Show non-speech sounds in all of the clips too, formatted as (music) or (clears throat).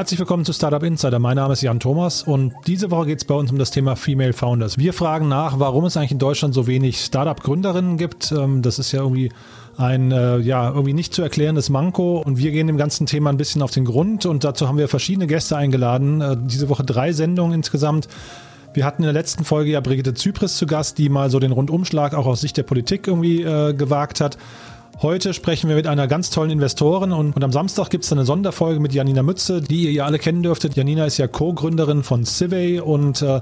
Herzlich willkommen zu Startup Insider. Mein Name ist Jan Thomas und diese Woche geht es bei uns um das Thema Female Founders. Wir fragen nach, warum es eigentlich in Deutschland so wenig Startup-Gründerinnen gibt. Ähm, das ist ja irgendwie ein äh, ja irgendwie nicht zu erklärendes Manko und wir gehen dem ganzen Thema ein bisschen auf den Grund und dazu haben wir verschiedene Gäste eingeladen. Äh, diese Woche drei Sendungen insgesamt. Wir hatten in der letzten Folge ja Brigitte Zypris zu Gast, die mal so den Rundumschlag auch aus Sicht der Politik irgendwie äh, gewagt hat. Heute sprechen wir mit einer ganz tollen Investorin und, und am Samstag gibt es eine Sonderfolge mit Janina Mütze, die ihr ja alle kennen dürftet. Janina ist ja Co-Gründerin von Civey und, äh,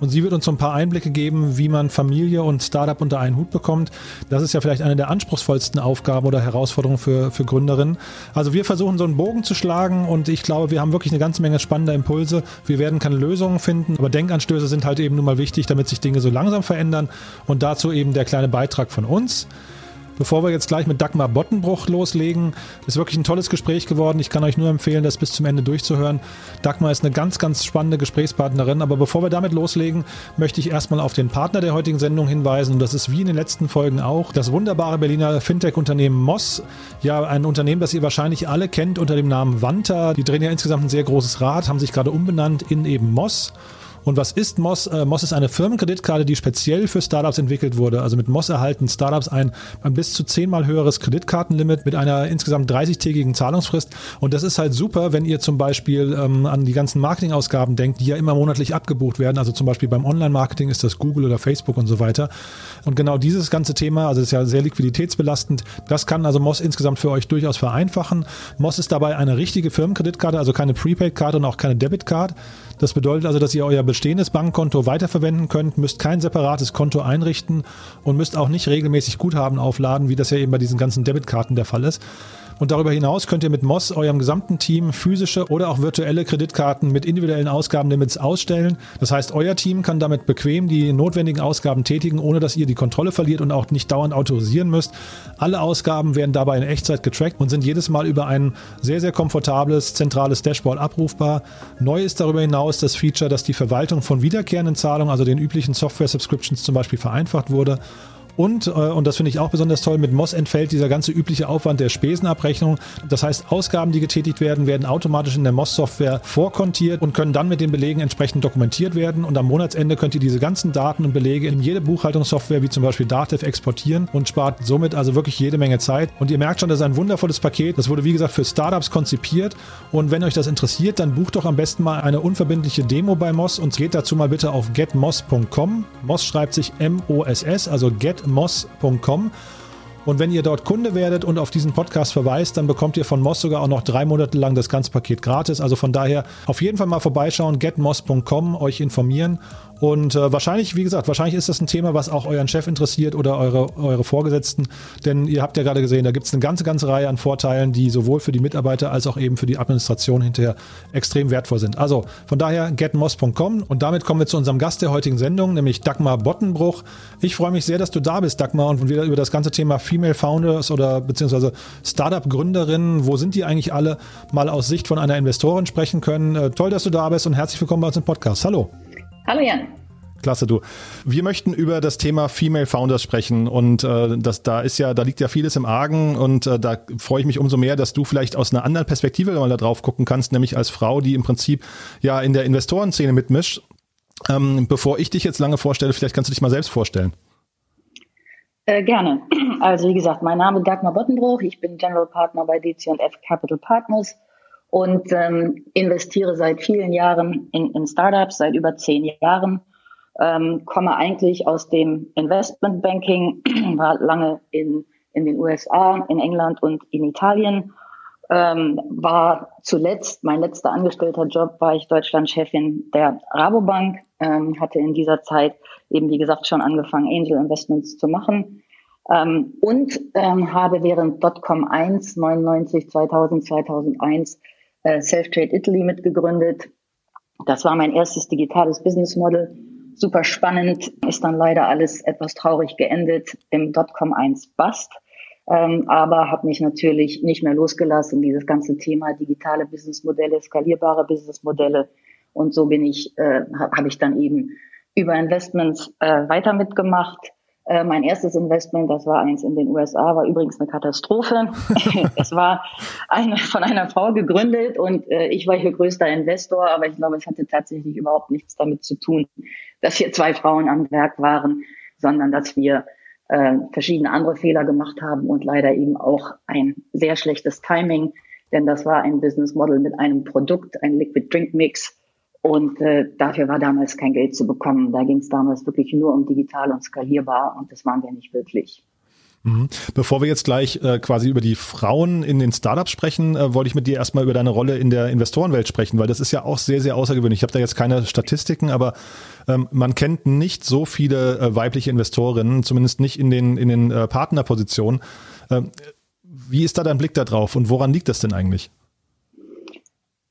und sie wird uns so ein paar Einblicke geben, wie man Familie und Startup unter einen Hut bekommt. Das ist ja vielleicht eine der anspruchsvollsten Aufgaben oder Herausforderungen für, für Gründerinnen. Also wir versuchen so einen Bogen zu schlagen und ich glaube, wir haben wirklich eine ganze Menge spannender Impulse. Wir werden keine Lösungen finden, aber Denkanstöße sind halt eben nun mal wichtig, damit sich Dinge so langsam verändern und dazu eben der kleine Beitrag von uns. Bevor wir jetzt gleich mit Dagmar Bottenbruch loslegen, ist wirklich ein tolles Gespräch geworden. Ich kann euch nur empfehlen, das bis zum Ende durchzuhören. Dagmar ist eine ganz, ganz spannende Gesprächspartnerin. Aber bevor wir damit loslegen, möchte ich erstmal auf den Partner der heutigen Sendung hinweisen. Und das ist wie in den letzten Folgen auch das wunderbare Berliner Fintech-Unternehmen Moss. Ja, ein Unternehmen, das ihr wahrscheinlich alle kennt unter dem Namen Vanta. Die drehen ja insgesamt ein sehr großes Rad, haben sich gerade umbenannt in eben Moss. Und was ist Moss? Äh, Moss ist eine Firmenkreditkarte, die speziell für Startups entwickelt wurde. Also mit Moss erhalten Startups ein, ein bis zu zehnmal höheres Kreditkartenlimit mit einer insgesamt 30-tägigen Zahlungsfrist. Und das ist halt super, wenn ihr zum Beispiel ähm, an die ganzen Marketingausgaben denkt, die ja immer monatlich abgebucht werden. Also zum Beispiel beim Online-Marketing ist das Google oder Facebook und so weiter. Und genau dieses ganze Thema, also ist ja sehr liquiditätsbelastend, das kann also Moss insgesamt für euch durchaus vereinfachen. Moss ist dabei eine richtige Firmenkreditkarte, also keine Prepaid-Karte und auch keine Debit-Card. Das bedeutet also, dass ihr euer bestehendes Bankkonto weiterverwenden könnt, müsst kein separates Konto einrichten und müsst auch nicht regelmäßig Guthaben aufladen, wie das ja eben bei diesen ganzen Debitkarten der Fall ist. Und darüber hinaus könnt ihr mit Moss eurem gesamten Team physische oder auch virtuelle Kreditkarten mit individuellen Ausgabenlimits ausstellen. Das heißt, euer Team kann damit bequem die notwendigen Ausgaben tätigen, ohne dass ihr die Kontrolle verliert und auch nicht dauernd autorisieren müsst. Alle Ausgaben werden dabei in Echtzeit getrackt und sind jedes Mal über ein sehr, sehr komfortables zentrales Dashboard abrufbar. Neu ist darüber hinaus das Feature, dass die Verwaltung von wiederkehrenden Zahlungen, also den üblichen Software-Subscriptions zum Beispiel, vereinfacht wurde. Und, äh, und das finde ich auch besonders toll, mit Moss entfällt dieser ganze übliche Aufwand der Spesenabrechnung. Das heißt, Ausgaben, die getätigt werden, werden automatisch in der Moss-Software vorkontiert und können dann mit den Belegen entsprechend dokumentiert werden. Und am Monatsende könnt ihr diese ganzen Daten und Belege in jede Buchhaltungssoftware, wie zum Beispiel Datev, exportieren und spart somit also wirklich jede Menge Zeit. Und ihr merkt schon, das ist ein wundervolles Paket. Das wurde, wie gesagt, für Startups konzipiert. Und wenn euch das interessiert, dann bucht doch am besten mal eine unverbindliche Demo bei Moss und geht dazu mal bitte auf getmoss.com. Moss schreibt sich M-O-S-S, also get moss.com. Und wenn ihr dort Kunde werdet und auf diesen Podcast verweist, dann bekommt ihr von Moss sogar auch noch drei Monate lang das ganze Paket gratis. Also von daher auf jeden Fall mal vorbeischauen, getmoss.com, euch informieren und äh, wahrscheinlich, wie gesagt, wahrscheinlich ist das ein Thema, was auch euren Chef interessiert oder eure, eure Vorgesetzten. Denn ihr habt ja gerade gesehen, da gibt es eine ganze, ganze Reihe an Vorteilen, die sowohl für die Mitarbeiter als auch eben für die Administration hinterher extrem wertvoll sind. Also von daher getmoss.com und damit kommen wir zu unserem Gast der heutigen Sendung, nämlich Dagmar Bottenbruch. Ich freue mich sehr, dass du da bist, Dagmar, und wir über das ganze Thema Female Founders oder beziehungsweise Startup-Gründerinnen, wo sind die eigentlich alle, mal aus Sicht von einer Investorin sprechen können. Äh, toll, dass du da bist und herzlich willkommen bei uns im Podcast. Hallo. Hallo Jan. Klasse, du. Wir möchten über das Thema Female Founders sprechen und äh, das, da ist ja, da liegt ja vieles im Argen und äh, da freue ich mich umso mehr, dass du vielleicht aus einer anderen Perspektive mal da drauf gucken kannst, nämlich als Frau, die im Prinzip ja in der Investorenszene mitmischt. Ähm, bevor ich dich jetzt lange vorstelle, vielleicht kannst du dich mal selbst vorstellen. Äh, gerne. Also wie gesagt, mein Name ist Dagmar Bottenbruch, ich bin General Partner bei DC&F Capital Partners und ähm, investiere seit vielen Jahren in, in Startups, seit über zehn Jahren. Ähm, komme eigentlich aus dem Investmentbanking, (clears throat) war lange in, in den USA, in England und in Italien. Ähm, war zuletzt, mein letzter angestellter Job, war ich Deutschlandchefin der Rabobank, ähm, hatte in dieser Zeit eben, wie gesagt, schon angefangen, Angel Investments zu machen. Ähm, und ähm, habe während Dotcom 1, 99, 2000, 2001 äh, Self-Trade Italy mitgegründet. Das war mein erstes digitales Business Model. Super spannend, ist dann leider alles etwas traurig geendet im Dotcom 1 Bust. Ähm, aber habe mich natürlich nicht mehr losgelassen, dieses ganze Thema digitale Businessmodelle, skalierbare Businessmodelle. Und so bin ich, äh, habe hab ich dann eben über Investments äh, weiter mitgemacht. Äh, mein erstes Investment, das war eins in den USA, war übrigens eine Katastrophe. (laughs) es war eine, von einer Frau gegründet und äh, ich war hier größter Investor, aber ich glaube, es hatte tatsächlich überhaupt nichts damit zu tun, dass hier zwei Frauen am Werk waren, sondern dass wir äh, verschiedene andere Fehler gemacht haben und leider eben auch ein sehr schlechtes Timing, denn das war ein Business Model mit einem Produkt, ein Liquid Drink Mix, und äh, dafür war damals kein Geld zu bekommen. Da ging es damals wirklich nur um digital und skalierbar und das waren wir nicht wirklich. Mhm. Bevor wir jetzt gleich äh, quasi über die Frauen in den Startups sprechen, äh, wollte ich mit dir erstmal über deine Rolle in der Investorenwelt sprechen, weil das ist ja auch sehr, sehr außergewöhnlich. Ich habe da jetzt keine Statistiken, aber ähm, man kennt nicht so viele äh, weibliche Investorinnen, zumindest nicht in den, in den äh, Partnerpositionen. Ähm, wie ist da dein Blick da drauf und woran liegt das denn eigentlich?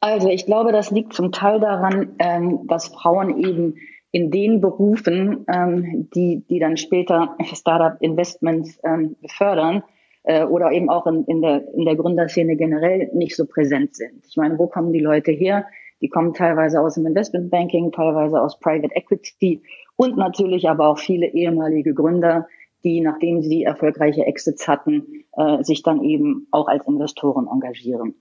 Also ich glaube, das liegt zum Teil daran, ähm, dass Frauen eben in den Berufen, ähm, die, die dann später Startup-Investments ähm, befördern äh, oder eben auch in, in, der, in der Gründerszene generell nicht so präsent sind. Ich meine, wo kommen die Leute her? Die kommen teilweise aus dem Investmentbanking, teilweise aus Private Equity und natürlich aber auch viele ehemalige Gründer, die, nachdem sie erfolgreiche Exits hatten, äh, sich dann eben auch als Investoren engagieren.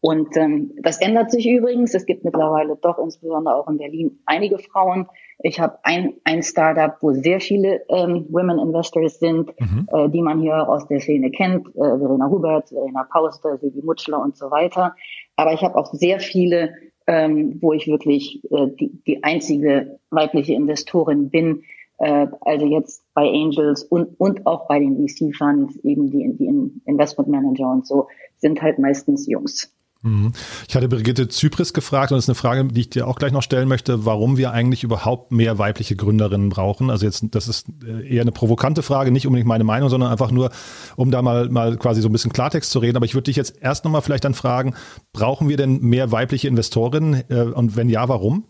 Und ähm, das ändert sich übrigens. Es gibt mittlerweile doch insbesondere auch in Berlin einige Frauen. Ich habe ein, ein Startup, wo sehr viele ähm, Women Investors sind, mhm. äh, die man hier aus der Szene kennt. Äh, Verena Hubert, Verena Pauster, Silvi Mutschler und so weiter. Aber ich habe auch sehr viele, ähm, wo ich wirklich äh, die, die einzige weibliche Investorin bin. Äh, also jetzt bei Angels und, und auch bei den VC-Funds, eben die, die Investment Manager und so, sind halt meistens Jungs. Mhm. Ich hatte Brigitte Zypris gefragt und das ist eine Frage, die ich dir auch gleich noch stellen möchte, warum wir eigentlich überhaupt mehr weibliche Gründerinnen brauchen. Also jetzt, das ist äh, eher eine provokante Frage, nicht unbedingt meine Meinung, sondern einfach nur, um da mal, mal quasi so ein bisschen Klartext zu reden. Aber ich würde dich jetzt erst nochmal vielleicht dann fragen, brauchen wir denn mehr weibliche Investorinnen äh, und wenn ja, warum?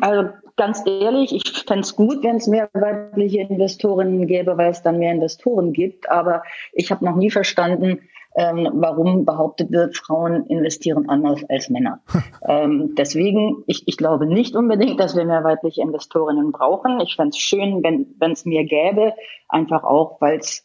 Also ganz ehrlich, ich fände es gut, wenn es mehr weibliche Investorinnen gäbe, weil es dann mehr Investoren gibt. Aber ich habe noch nie verstanden, ähm, warum behauptet wird, Frauen investieren anders als Männer. (laughs) ähm, deswegen, ich, ich glaube nicht unbedingt, dass wir mehr weibliche Investorinnen brauchen. Ich fände es schön, wenn es mehr gäbe, einfach auch, weil es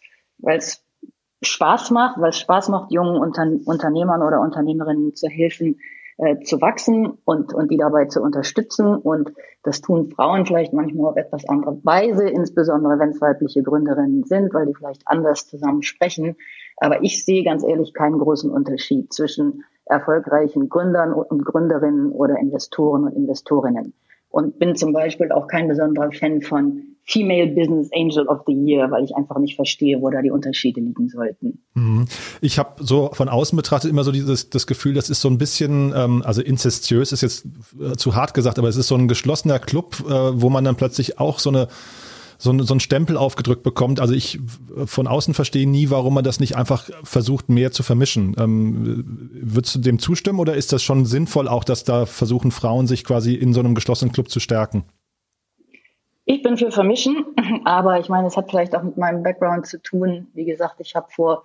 Spaß macht, weil es Spaß macht, jungen Unter Unternehmern oder Unternehmerinnen zu helfen, äh, zu wachsen und, und die dabei zu unterstützen. Und das tun Frauen vielleicht manchmal auf etwas andere Weise, insbesondere wenn es weibliche Gründerinnen sind, weil die vielleicht anders zusammen sprechen. Aber ich sehe ganz ehrlich keinen großen Unterschied zwischen erfolgreichen Gründern und Gründerinnen oder Investoren und Investorinnen. Und bin zum Beispiel auch kein besonderer Fan von Female Business Angel of the Year, weil ich einfach nicht verstehe, wo da die Unterschiede liegen sollten. Mhm. Ich habe so von außen betrachtet immer so dieses das Gefühl, das ist so ein bisschen, ähm, also inzestiös ist jetzt äh, zu hart gesagt, aber es ist so ein geschlossener Club, äh, wo man dann plötzlich auch so eine so, so einen Stempel aufgedrückt bekommt. Also ich von außen verstehe nie, warum man das nicht einfach versucht, mehr zu vermischen. Ähm, würdest du dem zustimmen oder ist das schon sinnvoll auch, dass da versuchen Frauen sich quasi in so einem geschlossenen Club zu stärken? Ich bin für Vermischen, (clears throat) aber ich meine, es hat vielleicht auch mit meinem Background zu tun. Wie gesagt, ich habe vor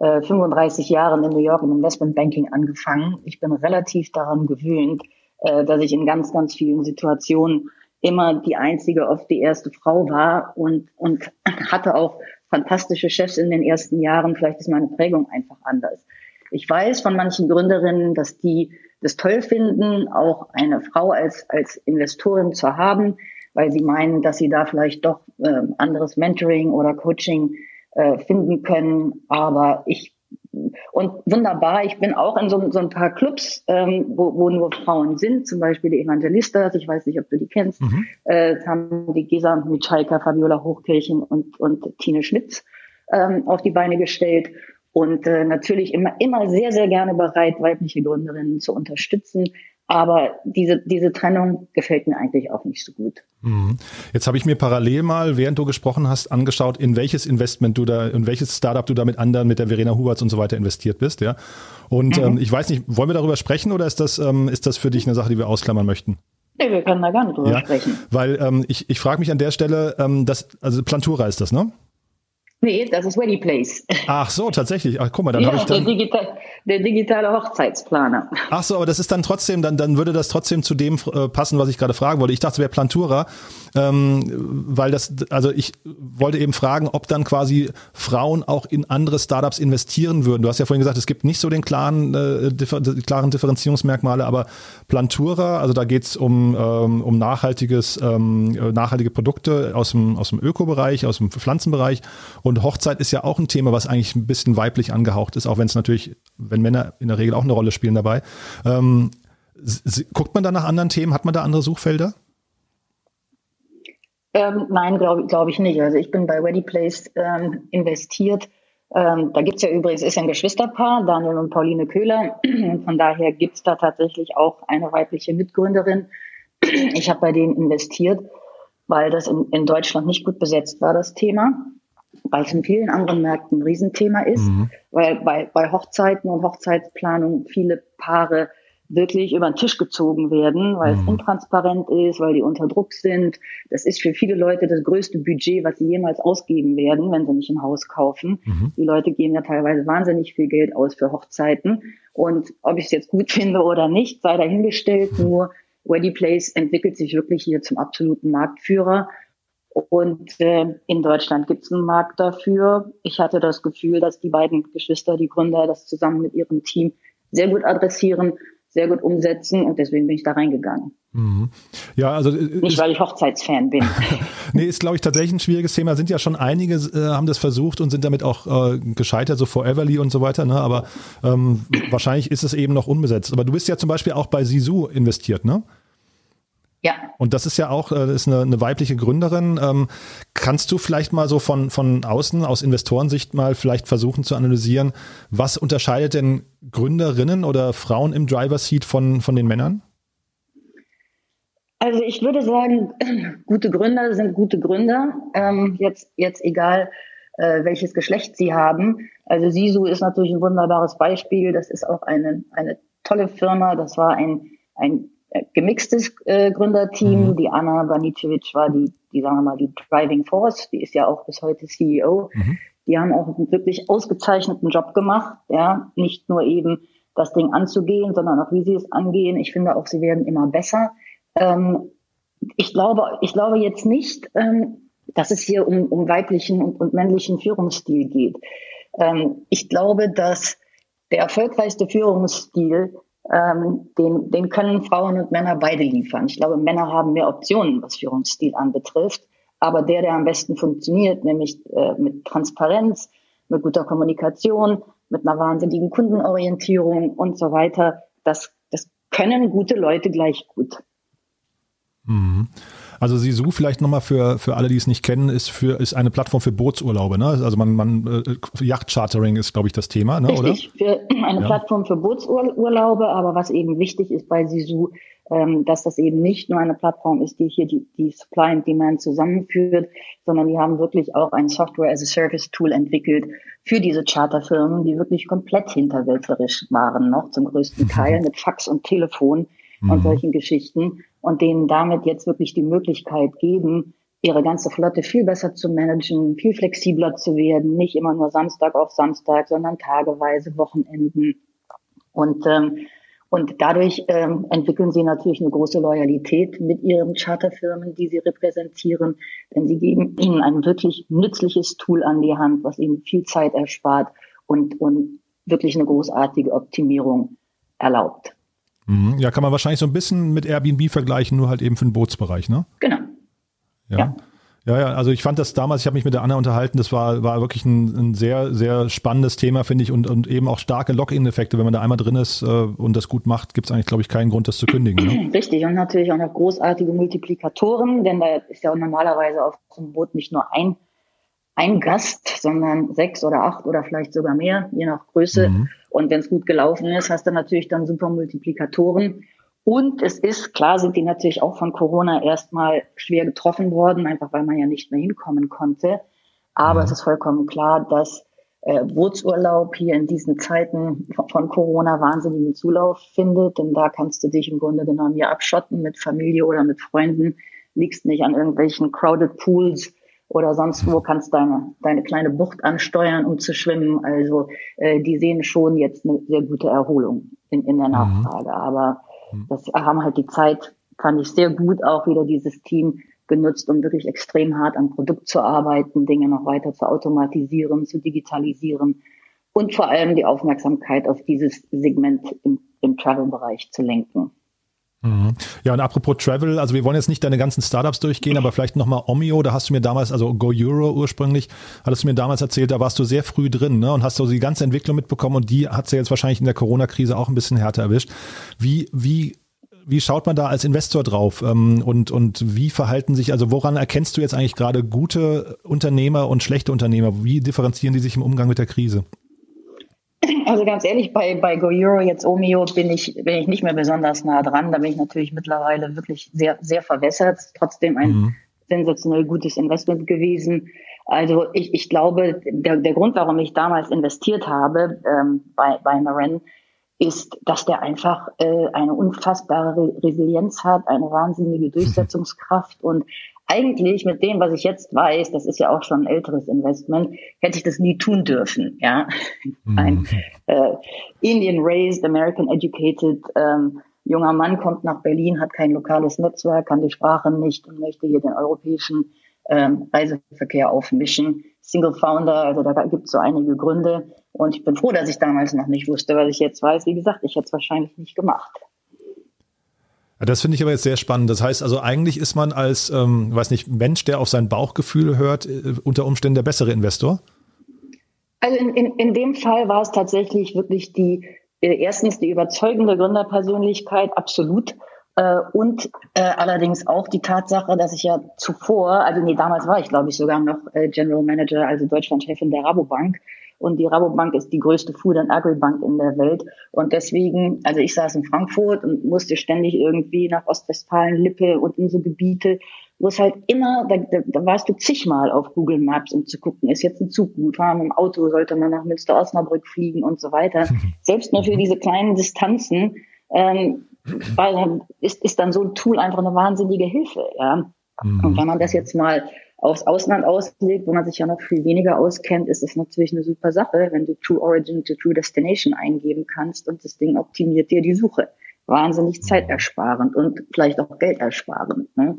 äh, 35 Jahren in New York im Investmentbanking angefangen. Ich bin relativ daran gewöhnt, äh, dass ich in ganz, ganz vielen Situationen immer die einzige, oft die erste Frau war und, und hatte auch fantastische Chefs in den ersten Jahren. Vielleicht ist meine Prägung einfach anders. Ich weiß von manchen Gründerinnen, dass die das toll finden, auch eine Frau als, als Investorin zu haben, weil sie meinen, dass sie da vielleicht doch äh, anderes Mentoring oder Coaching äh, finden können. Aber ich und wunderbar, ich bin auch in so, so ein paar Clubs, ähm, wo, wo nur Frauen sind, zum Beispiel die Evangelistas, ich weiß nicht, ob du die kennst, mhm. äh, haben die Gesa Michalka, Fabiola Hochkirchen und, und Tine Schmitz ähm, auf die Beine gestellt und äh, natürlich immer, immer sehr, sehr gerne bereit, weibliche Gründerinnen zu unterstützen. Aber diese, diese Trennung gefällt mir eigentlich auch nicht so gut. Mhm. Jetzt habe ich mir parallel mal, während du gesprochen hast, angeschaut, in welches Investment du da, in welches Startup du da mit anderen, mit der Verena Huberts und so weiter investiert bist, ja. Und mhm. ähm, ich weiß nicht, wollen wir darüber sprechen oder ist das, ähm, ist das für dich eine Sache, die wir ausklammern möchten? Nee, wir können da gar nicht drüber ja, sprechen. Weil ähm, ich, ich frage mich an der Stelle, ähm, das, also Plantura ist das, ne? Nee, das ist Ready Place. Ach so, tatsächlich. Ach, guck mal, dann ja, habe ich dann. Der, Digital, der digitale Hochzeitsplaner. Ach so, aber das ist dann trotzdem, dann, dann würde das trotzdem zu dem äh, passen, was ich gerade fragen wollte. Ich dachte, es wäre Plantura, ähm, weil das, also ich wollte eben fragen, ob dann quasi Frauen auch in andere Startups investieren würden. Du hast ja vorhin gesagt, es gibt nicht so den klaren, äh, differ, klaren Differenzierungsmerkmale, aber Plantura, also da geht's um, ähm, um nachhaltiges, ähm, nachhaltige Produkte aus dem, aus dem Ökobereich, aus dem Pflanzenbereich und Hochzeit ist ja auch ein Thema, was eigentlich ein bisschen weiblich angehaucht ist, auch wenn es natürlich, wenn Männer in der Regel auch eine Rolle spielen dabei. Ähm, guckt man da nach anderen Themen? Hat man da andere Suchfelder? Ähm, nein, glaube glaub ich nicht. Also ich bin bei Ready Place ähm, investiert. Ähm, da es ja übrigens, ist ein Geschwisterpaar, Daniel und Pauline Köhler. Von daher gibt es da tatsächlich auch eine weibliche Mitgründerin. Ich habe bei denen investiert, weil das in, in Deutschland nicht gut besetzt war, das Thema weil es in vielen anderen Märkten ein Riesenthema ist, mhm. weil bei, bei Hochzeiten und Hochzeitsplanung viele Paare wirklich über den Tisch gezogen werden, weil mhm. es intransparent ist, weil die unter Druck sind. Das ist für viele Leute das größte Budget, was sie jemals ausgeben werden, wenn sie nicht ein Haus kaufen. Mhm. Die Leute geben ja teilweise wahnsinnig viel Geld aus für Hochzeiten. Und ob ich es jetzt gut (laughs) finde oder nicht, sei dahingestellt. Mhm. Nur Ready Place entwickelt sich wirklich hier zum absoluten Marktführer. Und äh, in Deutschland gibt es einen Markt dafür. Ich hatte das Gefühl, dass die beiden Geschwister, die Gründer, das zusammen mit ihrem Team sehr gut adressieren, sehr gut umsetzen und deswegen bin ich da reingegangen. Mhm. Ja, also äh, nicht, weil ich Hochzeitsfan bin. (laughs) nee, ist glaube ich tatsächlich ein schwieriges Thema. Sind ja schon einige äh, haben das versucht und sind damit auch äh, gescheitert, so Foreverly und so weiter. Ne? Aber ähm, wahrscheinlich ist es eben noch unbesetzt. Aber du bist ja zum Beispiel auch bei Sisu investiert, ne? Ja. Und das ist ja auch äh, ist eine, eine weibliche Gründerin. Ähm, kannst du vielleicht mal so von, von außen, aus Investorensicht mal vielleicht versuchen zu analysieren, was unterscheidet denn Gründerinnen oder Frauen im Driver Seat von, von den Männern? Also ich würde sagen, (clears throat) gute Gründer sind gute Gründer. Ähm, jetzt, jetzt egal, äh, welches Geschlecht sie haben. Also Sisu ist natürlich ein wunderbares Beispiel. Das ist auch eine, eine tolle Firma. Das war ein, ein gemixtes äh, Gründerteam. Mhm. Die Anna Banicevic war die, die, sagen wir mal, die Driving Force. Die ist ja auch bis heute CEO. Mhm. Die haben auch einen wirklich ausgezeichneten Job gemacht. Ja, nicht nur eben das Ding anzugehen, sondern auch wie sie es angehen. Ich finde auch, sie werden immer besser. Ähm, ich glaube, ich glaube jetzt nicht, ähm, dass es hier um, um weiblichen und, und männlichen Führungsstil geht. Ähm, ich glaube, dass der erfolgreichste Führungsstil ähm, den, den können Frauen und Männer beide liefern. Ich glaube, Männer haben mehr Optionen, was Führungsstil anbetrifft. Aber der, der am besten funktioniert, nämlich äh, mit Transparenz, mit guter Kommunikation, mit einer wahnsinnigen Kundenorientierung und so weiter, das, das können gute Leute gleich gut. Mhm. Also Sisu vielleicht nochmal für, für alle, die es nicht kennen, ist für ist eine Plattform für Bootsurlaube. Ne? Also man, man äh, Yachtchartering ist, glaube ich, das Thema, ne? Richtig, oder? Für (clears throat) eine ja. Plattform für Bootsurlaube, aber was eben wichtig ist bei Sisu, ähm, dass das eben nicht nur eine Plattform ist, die hier die, die Supply and Demand zusammenführt, sondern die haben wirklich auch ein Software as a Service Tool entwickelt für diese Charterfirmen, die wirklich komplett hinterwäldlerisch waren, noch zum größten (laughs) Teil mit Fax und Telefon mhm. und solchen Geschichten und denen damit jetzt wirklich die Möglichkeit geben, ihre ganze Flotte viel besser zu managen, viel flexibler zu werden, nicht immer nur Samstag auf Samstag, sondern tageweise, Wochenenden. Und, ähm, und dadurch ähm, entwickeln sie natürlich eine große Loyalität mit ihren Charterfirmen, die sie repräsentieren, denn sie geben ihnen ein wirklich nützliches Tool an die Hand, was ihnen viel Zeit erspart und, und wirklich eine großartige Optimierung erlaubt. Mhm. Ja, kann man wahrscheinlich so ein bisschen mit Airbnb vergleichen, nur halt eben für den Bootsbereich, ne? Genau. Ja. ja. Ja, ja, also ich fand das damals, ich habe mich mit der Anna unterhalten, das war, war wirklich ein, ein sehr, sehr spannendes Thema, finde ich, und, und eben auch starke Lock-in-Effekte. Wenn man da einmal drin ist äh, und das gut macht, gibt es eigentlich, glaube ich, keinen Grund, das zu kündigen. Ne? (clears throat) Richtig, und natürlich auch noch großartige Multiplikatoren, denn da ist ja normalerweise auf so einem Boot nicht nur ein, ein Gast, sondern sechs oder acht oder vielleicht sogar mehr, je nach Größe. Mhm. Und wenn es gut gelaufen ist, hast du natürlich dann super Multiplikatoren. Und es ist, klar sind die natürlich auch von Corona erstmal schwer getroffen worden, einfach weil man ja nicht mehr hinkommen konnte. Aber mhm. es ist vollkommen klar, dass äh, Bootsurlaub hier in diesen Zeiten von, von Corona wahnsinnigen Zulauf findet. Denn da kannst du dich im Grunde genommen ja abschotten mit Familie oder mit Freunden, liegst nicht an irgendwelchen crowded Pools oder sonst wo kannst deine, deine kleine Bucht ansteuern, um zu schwimmen. Also äh, die sehen schon jetzt eine sehr gute Erholung in, in der mhm. Nachfrage. Mhm. Aber das haben halt die Zeit, fand ich sehr gut, auch wieder dieses Team genutzt, um wirklich extrem hart am Produkt zu arbeiten, Dinge noch weiter zu automatisieren, zu digitalisieren und vor allem die Aufmerksamkeit auf dieses Segment im, im Travel-Bereich zu lenken. Mhm. Ja, und apropos Travel, also wir wollen jetzt nicht deine ganzen Startups durchgehen, aber vielleicht nochmal Omio, da hast du mir damals, also Go Euro ursprünglich, hattest du mir damals erzählt, da warst du sehr früh drin ne, und hast so die ganze Entwicklung mitbekommen und die hat sie jetzt wahrscheinlich in der Corona-Krise auch ein bisschen härter erwischt. Wie, wie wie schaut man da als Investor drauf ähm, und, und wie verhalten sich, also woran erkennst du jetzt eigentlich gerade gute Unternehmer und schlechte Unternehmer? Wie differenzieren die sich im Umgang mit der Krise? Also ganz ehrlich, bei, bei GoEuro, jetzt Omeo, bin ich, bin ich nicht mehr besonders nah dran. Da bin ich natürlich mittlerweile wirklich sehr, sehr verwässert. Trotzdem ein mhm. sensationell gutes Investment gewesen. Also ich, ich glaube, der, der Grund, warum ich damals investiert habe ähm, bei, bei Naren, ist, dass der einfach äh, eine unfassbare Resilienz hat, eine wahnsinnige (laughs) Durchsetzungskraft und eigentlich mit dem, was ich jetzt weiß, das ist ja auch schon ein älteres Investment, hätte ich das nie tun dürfen. Ja, mhm. ein äh, Indian raised, American educated ähm, junger Mann kommt nach Berlin, hat kein lokales Netzwerk, kann die Sprache nicht und möchte hier den europäischen ähm, Reiseverkehr aufmischen. Single Founder, also da gibt es so einige Gründe. Und ich bin froh, dass ich damals noch nicht wusste, was ich jetzt weiß. Wie gesagt, ich hätte es wahrscheinlich nicht gemacht. Das finde ich aber jetzt sehr spannend. Das heißt also, eigentlich ist man als, ähm, weiß nicht, Mensch, der auf sein Bauchgefühl hört, äh, unter Umständen der bessere Investor? Also in, in, in dem Fall war es tatsächlich wirklich die, äh, erstens die überzeugende Gründerpersönlichkeit, absolut. Äh, und äh, allerdings auch die Tatsache, dass ich ja zuvor, also nee, damals war ich glaube ich sogar noch äh, General Manager, also Deutschlandchefin der Rabobank. Und die Rabobank ist die größte Food- and Agri-Bank in der Welt. Und deswegen, also ich saß in Frankfurt und musste ständig irgendwie nach Ostwestfalen, Lippe und in so Gebiete, wo es halt immer, da, da, da warst du zigmal auf Google Maps, um zu gucken, ist jetzt ein Zug gut, fahren im Auto, sollte man nach Münster-Osnabrück fliegen und so weiter. (laughs) Selbst nur für diese kleinen Distanzen ähm, ist, ist dann so ein Tool einfach eine wahnsinnige Hilfe. Ja? Mhm. Und wenn man das jetzt mal aufs Ausland auslegt, wo man sich ja noch viel weniger auskennt, ist es natürlich eine super Sache, wenn du True Origin to True Destination eingeben kannst und das Ding optimiert dir die Suche. Wahnsinnig zeitersparend und vielleicht auch geldersparend. Ne?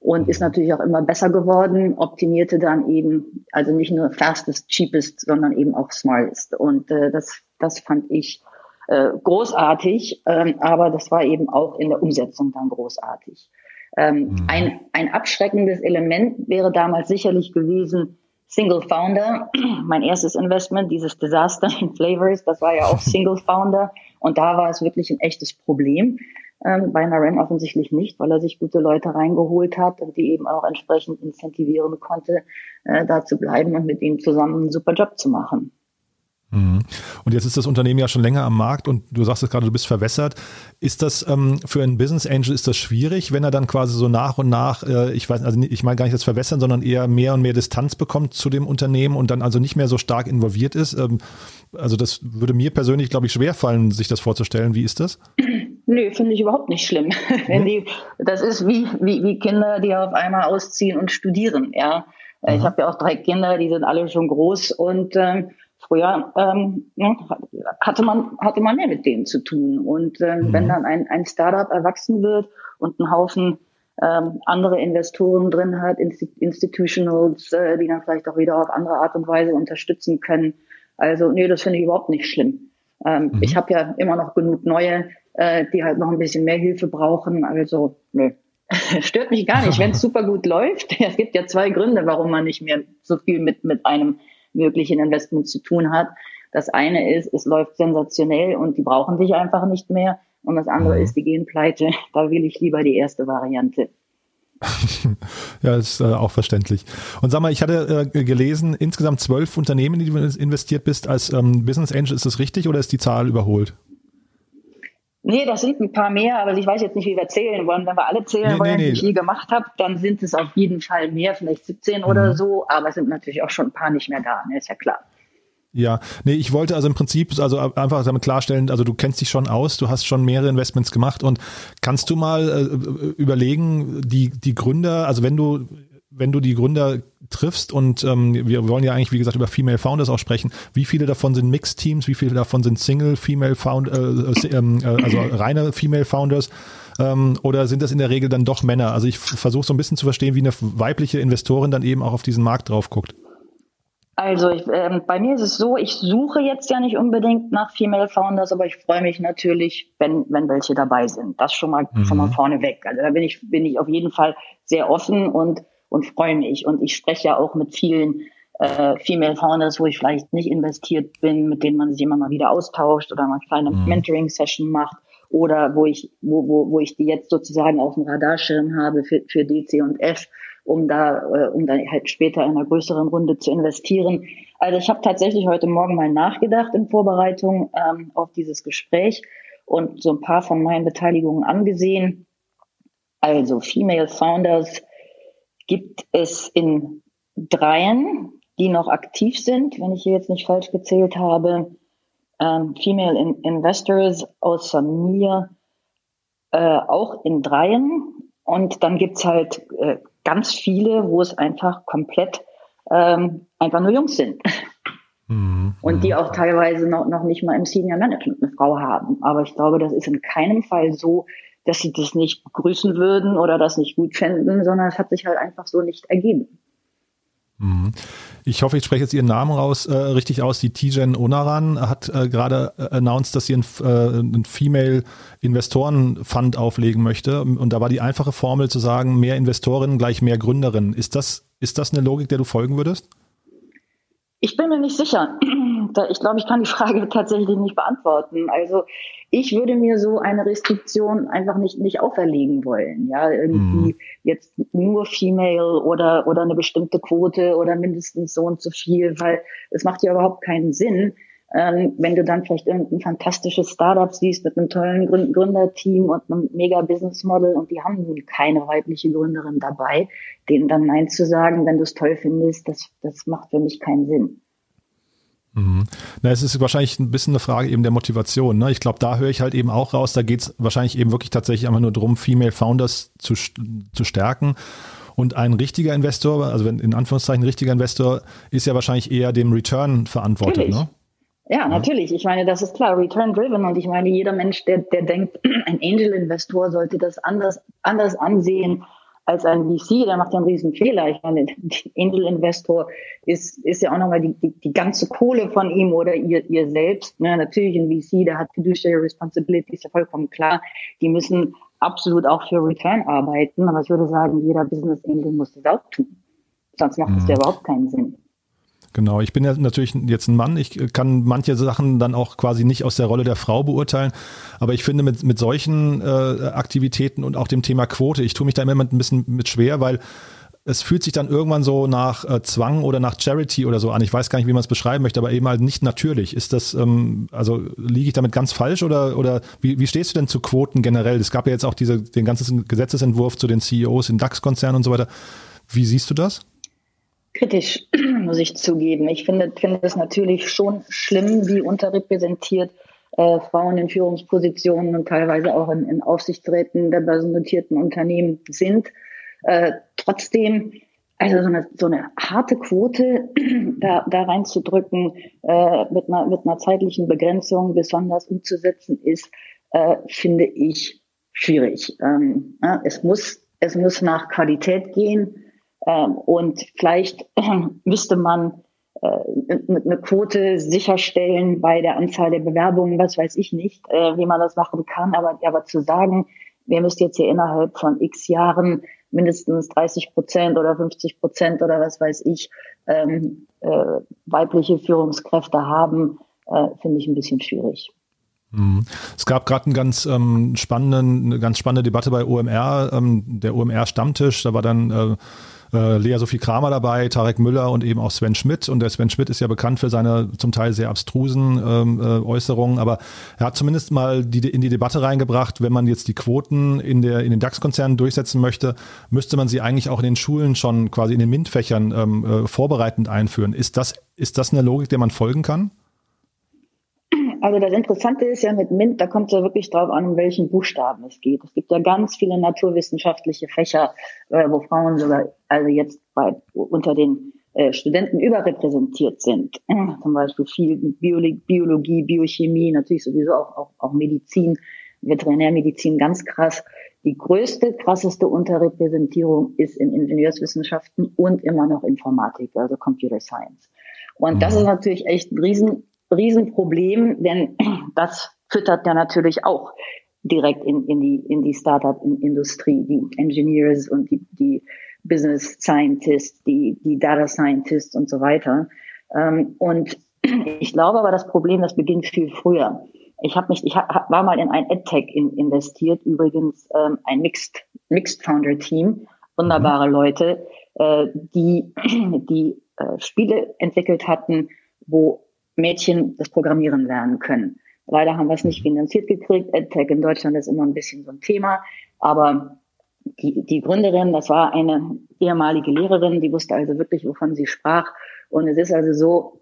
Und ist natürlich auch immer besser geworden, optimierte dann eben, also nicht nur fastest, cheapest, sondern eben auch smartest. Und äh, das, das fand ich äh, großartig, ähm, aber das war eben auch in der Umsetzung dann großartig. Ähm, mhm. ein, ein abschreckendes Element wäre damals sicherlich gewesen, Single Founder, (clears throat) mein erstes Investment, dieses Disaster in Flavors, das war ja auch (laughs) Single Founder und da war es wirklich ein echtes Problem. Ähm, bei Naren offensichtlich nicht, weil er sich gute Leute reingeholt hat und die eben auch entsprechend incentivieren konnte, äh, da zu bleiben und mit ihm zusammen einen super Job zu machen. Mhm. Und jetzt ist das Unternehmen ja schon länger am Markt und du sagst es gerade, du bist verwässert. Ist das ähm, für einen Business Angel ist das schwierig, wenn er dann quasi so nach und nach, äh, ich weiß, also ich meine gar nicht das Verwässern, sondern eher mehr und mehr Distanz bekommt zu dem Unternehmen und dann also nicht mehr so stark involviert ist? Ähm, also das würde mir persönlich, glaube ich, schwer fallen, sich das vorzustellen. Wie ist das? (clears throat) Nö, finde ich überhaupt nicht schlimm. (laughs) Wenn die, das ist wie, wie, wie Kinder, die auf einmal ausziehen und studieren, ja. Aha. Ich habe ja auch drei Kinder, die sind alle schon groß und ähm, Früher ähm, ne, hatte man hatte man mehr mit denen zu tun. Und äh, mhm. wenn dann ein, ein Startup erwachsen wird und einen Haufen ähm, andere Investoren drin hat, Institutionals, äh, die dann vielleicht auch wieder auf andere Art und Weise unterstützen können. Also nee, das finde ich überhaupt nicht schlimm. Ähm, mhm. Ich habe ja immer noch genug neue, äh, die halt noch ein bisschen mehr Hilfe brauchen. Also nö, (laughs) stört mich gar nicht, wenn es (laughs) super gut läuft. (laughs) Es gibt ja zwei Gründe, warum man nicht mehr so viel mit mit einem möglichen Investments zu tun hat. Das eine ist, es läuft sensationell und die brauchen sich einfach nicht mehr. Und das andere mhm. ist, die gehen pleite. (laughs) Da will ich lieber die erste Variante. (laughs) ja, ist äh, auch verständlich. Und sag mal, ich hatte äh, gelesen, insgesamt zwölf Unternehmen, in die du investiert bist als ähm, Business Angel. Ist das richtig oder ist die Zahl überholt? Nee, das sind ein paar mehr, aber ich weiß jetzt nicht, wie wir zählen wollen. Wenn wir alle zählen nee, wollen, nee, nee. die ich je gemacht habe, dann sind es auf jeden Fall mehr, vielleicht 17 mhm. oder so, aber es sind natürlich auch schon ein paar nicht mehr da, ne? ist ja klar. Ja, nee, ich wollte also im Prinzip also einfach damit klarstellen, also du kennst dich schon aus, du hast schon mehrere Investments gemacht und kannst du mal äh, überlegen, die, die Gründer, also wenn du wenn du die Gründer triffst und ähm, wir wollen ja eigentlich, wie gesagt, über Female Founders auch sprechen, wie viele davon sind Mixed Teams, wie viele davon sind Single Female Found, äh, äh, ähm, äh, also (clears throat) reine Female Founders ähm, oder sind das in der Regel dann doch Männer? Also ich versuche so ein bisschen zu verstehen, wie eine weibliche Investorin dann eben auch auf diesen Markt drauf guckt. Also ich, äh, bei mir ist es so, ich suche jetzt ja nicht unbedingt nach Female Founders, aber ich freue mich natürlich, wenn, wenn welche dabei sind. Das schon mal, mhm. schon mal vorneweg. Also da bin ich, bin ich auf jeden Fall sehr offen und und freue mich. Und ich spreche ja auch mit vielen äh, Female Founders, wo ich vielleicht nicht investiert bin, mit denen man sich immer mal wieder austauscht oder mal eine kleine mhm. Mentoring-Session macht oder wo ich, wo, wo, wo ich die jetzt sozusagen auf dem Radarschirm habe für, für DC und F, um da, äh, um dann halt später in einer größeren Runde zu investieren. Also ich habe tatsächlich heute Morgen mal nachgedacht in Vorbereitung ähm, auf dieses Gespräch und so ein paar von meinen Beteiligungen angesehen. Also Female Founders gibt es in dreien, die noch aktiv sind, wenn ich hier jetzt nicht falsch gezählt habe, ähm, Female in Investors außer mir äh, auch in dreien. Und dann gibt's halt äh, ganz viele, wo es einfach komplett ähm, einfach nur Jungs sind. Mhm. Und die auch teilweise noch, noch nicht mal im Senior Management eine Frau haben. Aber ich glaube, das ist in keinem Fall so, dass sie das nicht begrüßen würden oder das nicht gut fänden, sondern es hat sich halt einfach so nicht ergeben. Mhm. Ich hoffe, ich spreche jetzt Ihren Namen raus äh, richtig aus. Die Tijen Onaran hat äh, gerade äh, announced, dass sie einen, äh, einen Female Investoren Fund auflegen möchte. Und da war die einfache Formel zu sagen, mehr Investorinnen gleich mehr Gründerinnen. Ist das, ist das eine Logik, der du folgen würdest? Ich bin mir nicht sicher. Ich glaube, ich kann die Frage (laughs) tatsächlich nicht beantworten. Also ich würde mir so eine Restriktion einfach nicht, nicht auferlegen wollen. Ja, irgendwie mhm. jetzt nur Female oder, oder eine bestimmte Quote oder mindestens so und so viel, weil es macht ja überhaupt keinen Sinn, ähm, wenn du dann vielleicht irgendein fantastisches Startup siehst mit einem tollen Gründerteam und einem mega Business Model und die haben nun keine weibliche Gründerin dabei, denen dann Nein zu sagen, wenn du es toll findest, das, das macht für mich keinen Sinn. Mhm. Na, es ist wahrscheinlich ein bisschen eine Frage eben der Motivation. Ne? Ich glaube, da höre ich halt eben auch raus, da geht es wahrscheinlich eben wirklich tatsächlich einfach nur darum, Female Founders zu, zu stärken. Und ein richtiger Investor, also wenn in Anführungszeichen richtiger Investor, ist ja wahrscheinlich eher dem Return verantwortet. Ne? Ja, natürlich. Ich meine, das ist klar, return-driven. Und ich meine, jeder Mensch, der, der denkt, (clears throat) ein Angel-Investor sollte das anders, anders ansehen als ein VC, der macht ja einen riesen Fehler. Ich meine, Angel Investor ist, ist ja auch nochmal die, die, die ganze Kohle von ihm oder ihr, ihr selbst. Ne? Natürlich ein VC, der hat Fiduciary Responsibility, ist ja vollkommen klar. Die müssen absolut auch für Return arbeiten. Aber ich würde sagen, jeder Business Angel muss das auch tun. Sonst macht es mhm. ja überhaupt keinen Sinn. Genau, ich bin ja natürlich jetzt ein Mann, ich kann manche Sachen dann auch quasi nicht aus der Rolle der Frau beurteilen, aber ich finde mit, mit solchen äh, Aktivitäten und auch dem Thema Quote, ich tue mich da immer ein bisschen mit schwer, weil es fühlt sich dann irgendwann so nach äh, Zwang oder nach Charity oder so an. Ich weiß gar nicht, wie man es beschreiben möchte, aber eben halt nicht natürlich. Ist das, ähm, also liege ich damit ganz falsch oder, oder wie, wie stehst du denn zu Quoten generell? Es gab ja jetzt auch diese, den ganzen Gesetzesentwurf zu den CEOs in DAX-Konzernen und so weiter. Wie siehst du das? Kritisch, (clears throat) muss ich zugeben. Ich finde, finde es natürlich schon schlimm, wie unterrepräsentiert äh, Frauen in Führungspositionen und teilweise auch in, in Aufsichtsräten der börsennotierten Unternehmen sind. Äh, trotzdem, also so eine, so eine harte Quote (clears throat) da, da reinzudrücken, äh, mit, einer, mit einer zeitlichen Begrenzung besonders umzusetzen, ist, äh, finde ich schwierig. Ähm, ja, es muss, es muss nach Qualität gehen. Ähm, und vielleicht (clears throat) müsste man äh, eine Quote sicherstellen bei der Anzahl der Bewerbungen, was weiß ich nicht, äh, wie man das machen kann. Aber, aber zu sagen, wir müssen jetzt hier innerhalb von x Jahren mindestens 30 Prozent oder 50 Prozent oder was weiß ich ähm, äh, weibliche Führungskräfte haben, äh, finde ich ein bisschen schwierig. Mhm. Es gab gerade einen ganz ähm, spannenden, eine ganz spannende Debatte bei OMR, ähm, der OMR Stammtisch. Da war dann äh, äh, Lea Sophie Kramer dabei, Tarek Müller und eben auch Sven Schmidt. Und der Sven Schmidt ist ja bekannt für seine zum Teil sehr abstrusen ähm, äh, Äußerungen, aber er hat zumindest mal die, in die Debatte reingebracht, wenn man jetzt die Quoten in, der, in den DAX-Konzernen durchsetzen möchte, müsste man sie eigentlich auch in den Schulen schon quasi in den MINT-Fächern ähm, äh, vorbereitend einführen. Ist das, ist das eine Logik, der man folgen kann? Also das Interessante ist ja mit MINT, da kommt es ja wirklich drauf an, um welchen Buchstaben es geht. Es gibt ja ganz viele naturwissenschaftliche Fächer, äh, wo Frauen sogar also jetzt bei, unter den äh, Studenten überrepräsentiert sind. (clears throat) Zum Beispiel viel Biologie, Biologie, Biochemie, natürlich sowieso auch, auch, auch Medizin, Veterinärmedizin ganz krass. Die größte, krasseste Unterrepräsentierung ist in Ingenieurswissenschaften und immer noch Informatik, also Computer Science. Und das ist mhm. natürlich echt ein riesen, Riesenproblem, denn (clears throat) das füttert ja natürlich auch direkt in, in die, in die Startup-Industrie, die Engineers und die, die Business Scientists, die, die Data Scientists und so weiter. Ähm, und ich glaube aber, das Problem, das beginnt viel früher. Ich habe mich, ich hab, war mal in ein EdTech in, investiert, übrigens ähm, ein Mixed, Mixed Founder Team, wunderbare mhm. Leute, äh, die, die äh, Spiele entwickelt hatten, wo Mädchen das Programmieren lernen können. Leider haben wir es nicht finanziert gekriegt. EdTech in Deutschland ist immer ein bisschen so ein Thema, aber die, die Gründerin, das war eine ehemalige Lehrerin, die wusste also wirklich, wovon sie sprach. Und es ist also so,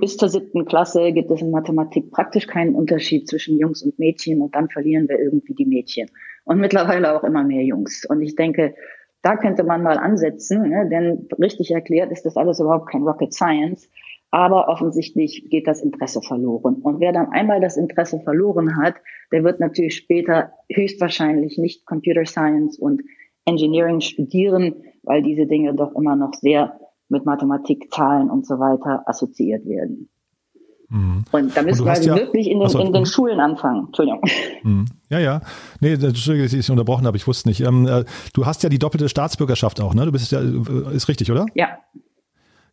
bis zur siebten Klasse gibt es in Mathematik praktisch keinen Unterschied zwischen Jungs und Mädchen und dann verlieren wir irgendwie die Mädchen. Und mittlerweile auch immer mehr Jungs. Und ich denke, da könnte man mal ansetzen, ne? denn richtig erklärt ist das alles überhaupt kein Rocket Science. Aber offensichtlich geht das Interesse verloren. Und wer dann einmal das Interesse verloren hat, der wird natürlich später höchstwahrscheinlich nicht Computer Science und Engineering studieren, weil diese Dinge doch immer noch sehr mit Mathematik, Zahlen und so weiter assoziiert werden. Mhm. Und da müssen wir also ja, wirklich in den, achso, in den Schulen anfangen. Entschuldigung. Mhm. Ja, ja. Nee, Entschuldigung, dass ich unterbrochen habe, ich wusste nicht. Ähm, äh, du hast ja die doppelte Staatsbürgerschaft auch, ne? Du bist ja, äh, ist richtig, oder? Ja.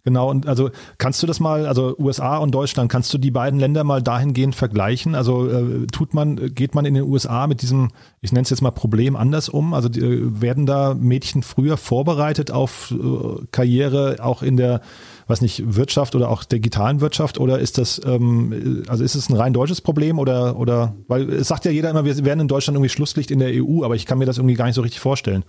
Genau, und also kannst du das mal, also USA und Deutschland, kannst du die beiden Länder mal dahingehend vergleichen? Also äh, tut man, geht man in den USA mit diesem, ich nenne es jetzt mal Problem anders um? Also die, werden da Mädchen früher vorbereitet auf äh, Karriere auch in der, weiß nicht, Wirtschaft oder auch digitalen Wirtschaft? Oder ist das, ähm, also ist es ein rein deutsches Problem oder, oder, weil es sagt ja jeder immer, wir werden in Deutschland irgendwie Schlusslicht in der EU, aber ich kann mir das irgendwie gar nicht so richtig vorstellen.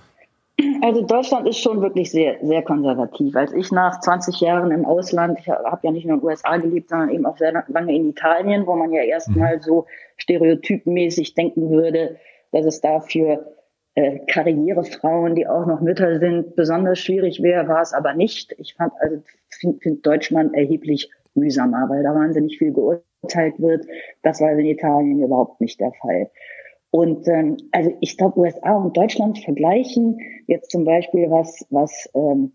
Also Deutschland ist schon wirklich sehr, sehr konservativ. Als ich nach 20 Jahren im Ausland, ich habe ja nicht nur in den USA gelebt, sondern eben auch sehr lange in Italien, wo man ja erstmal so stereotypmäßig denken würde, dass es dafür äh, Karrierefrauen, die auch noch Mütter sind, besonders schwierig wäre, war es aber nicht. Ich fand also finde find Deutschland erheblich mühsamer, weil da wahnsinnig viel geurteilt wird. Das war in Italien überhaupt nicht der Fall. Und ähm, also ich glaube, USA und Deutschland vergleichen jetzt zum Beispiel was, was ähm,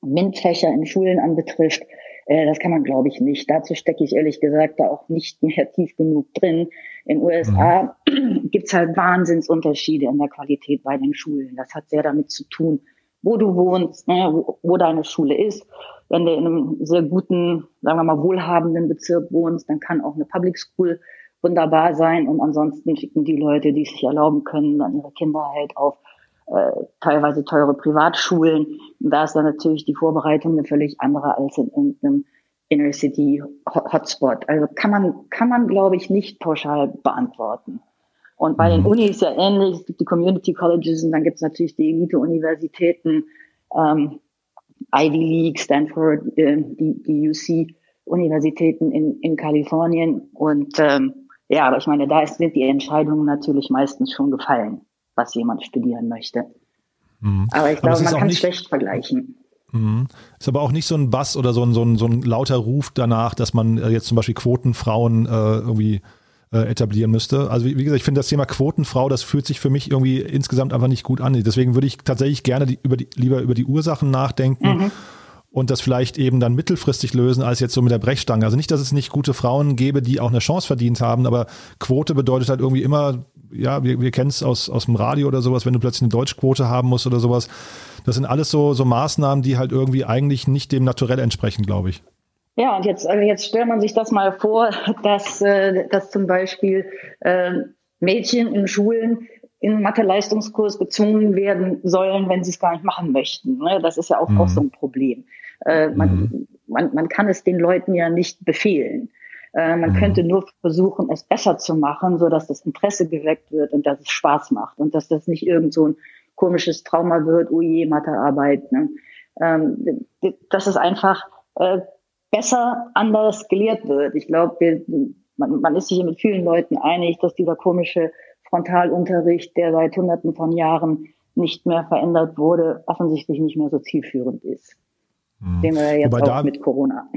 MINT-Fächer in Schulen anbetrifft, äh, das kann man, glaube ich, nicht. Dazu stecke ich ehrlich gesagt da auch nicht mehr (laughs) tief genug drin. In USA mhm. (clears throat) gibt's halt Wahnsinnsunterschiede in der Qualität bei den Schulen. Das hat sehr damit zu tun, wo du wohnst, ne, wo, wo deine Schule ist. Wenn du in einem sehr guten, sagen wir mal, wohlhabenden Bezirk wohnst, dann kann auch eine Public School wunderbar sein. Und ansonsten schicken die Leute, die es sich erlauben können, dann ihre Kinder halt auf äh, teilweise teure Privatschulen. Und da ist dann natürlich die Vorbereitung eine völlig andere als in irgendeinem Inner City Hotspot. Also kann man, kann man, glaube ich, nicht pauschal beantworten. Und bei den mhm. Unis ja ähnlich. Es gibt die Community Colleges und dann gibt es natürlich die Elite-Universitäten, ähm, Ivy League, Stanford, äh, die, die UC-Universitäten in, in Kalifornien. Und ähm, ja, aber ich meine, da sind die Entscheidungen natürlich meistens schon gefallen, was jemand studieren möchte. Mhm. Aber ich glaube, man kann es schlecht vergleichen. Mhm. Ist aber auch nicht so ein Bass oder so ein, so ein, so ein lauter Ruf danach, dass man äh, jetzt zum Beispiel Quotenfrauen äh, irgendwie äh, etablieren müsste. Also wie, wie, gesagt, ich finde das Thema Quotenfrau, das fühlt sich für mich irgendwie insgesamt einfach nicht gut an. Deswegen würde ich tatsächlich gerne die, über die, lieber über die Ursachen nachdenken. Mhm und das vielleicht eben dann mittelfristig lösen als jetzt so mit der Brechstange. Also nicht, dass es nicht gute Frauen gäbe, die auch eine Chance verdient haben, aber Quote bedeutet halt irgendwie immer, ja, wir, wir kennen es aus, aus dem Radio oder sowas, wenn du plötzlich eine Deutschquote haben musst oder sowas. Das sind alles so, so Maßnahmen, die halt irgendwie eigentlich nicht dem Naturell entsprechen, glaube ich. Ja, und jetzt, also jetzt stellt man sich das mal vor, (laughs) dass, äh, dass zum Beispiel äh, Mädchen in Schulen in Mathe-Leistungskurs gezwungen werden sollen, wenn sie es gar nicht machen möchten. Ne? Das ist ja auch, mhm. auch so ein Problem. Äh, man, mhm. man, man kann es den Leuten ja nicht befehlen. Äh, man mhm. könnte nur versuchen, es besser zu machen, so dass das Interesse geweckt wird und dass es Spaß macht und dass das nicht irgend so ein komisches Trauma wird, oh je, Mathearbeit. Ne? Ähm, dass es einfach äh, besser anders gelehrt wird. Ich glaube, man, man ist sich mit vielen Leuten einig, dass dieser komische Frontalunterricht, der seit Hunderten von Jahren nicht mehr verändert wurde, offensichtlich nicht mehr so zielführend ist. Mhm. Sehen wir ja jetzt Wobei auch mit Corona.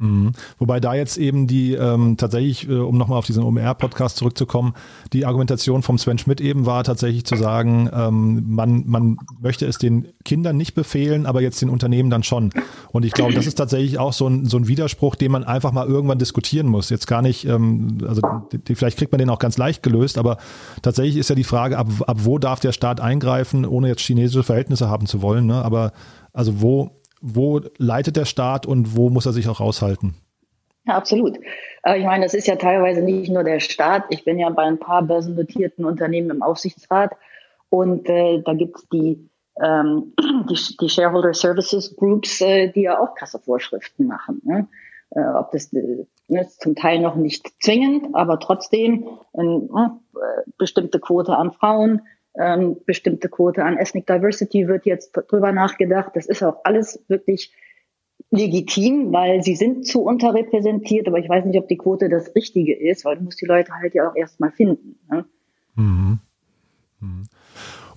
Mhm. Wobei da jetzt eben die ähm, tatsächlich, äh, um nochmal auf diesen OMR-Podcast zurückzukommen, die Argumentation vom Sven Schmidt eben war tatsächlich zu sagen, ähm, man, man möchte es den Kindern nicht befehlen, aber jetzt den Unternehmen dann schon. Und ich glaube, das ist tatsächlich auch so ein, so ein Widerspruch, den man einfach mal irgendwann diskutieren muss. Jetzt gar nicht, ähm, also die, vielleicht kriegt man den auch ganz leicht gelöst, aber tatsächlich ist ja die Frage, ab, ab wo darf der Staat eingreifen, ohne jetzt chinesische Verhältnisse haben zu wollen. Ne? Aber also wo wo leitet der Staat und wo muss er sich auch raushalten? Ja, absolut. Ich meine, das ist ja teilweise nicht nur der Staat. Ich bin ja bei ein paar börsennotierten Unternehmen im Aufsichtsrat und äh, da gibt es die, ähm, (clears throat) die, die, Shareholder Services Groups, äh, die ja auch Kassevorschriften machen. Ne? Äh, ob das äh, ne, zum Teil noch nicht zwingend, aber trotzdem eine äh, bestimmte Quote an Frauen, ähm, bestimmte Quote an Ethnic Diversity wird jetzt drüber nachgedacht. Das ist auch alles wirklich legitim, weil sie sind zu unterrepräsentiert, aber ich weiß nicht, ob die Quote das Richtige ist, weil du musst die Leute halt ja auch erstmal finden. Ne? Mhm. Mhm.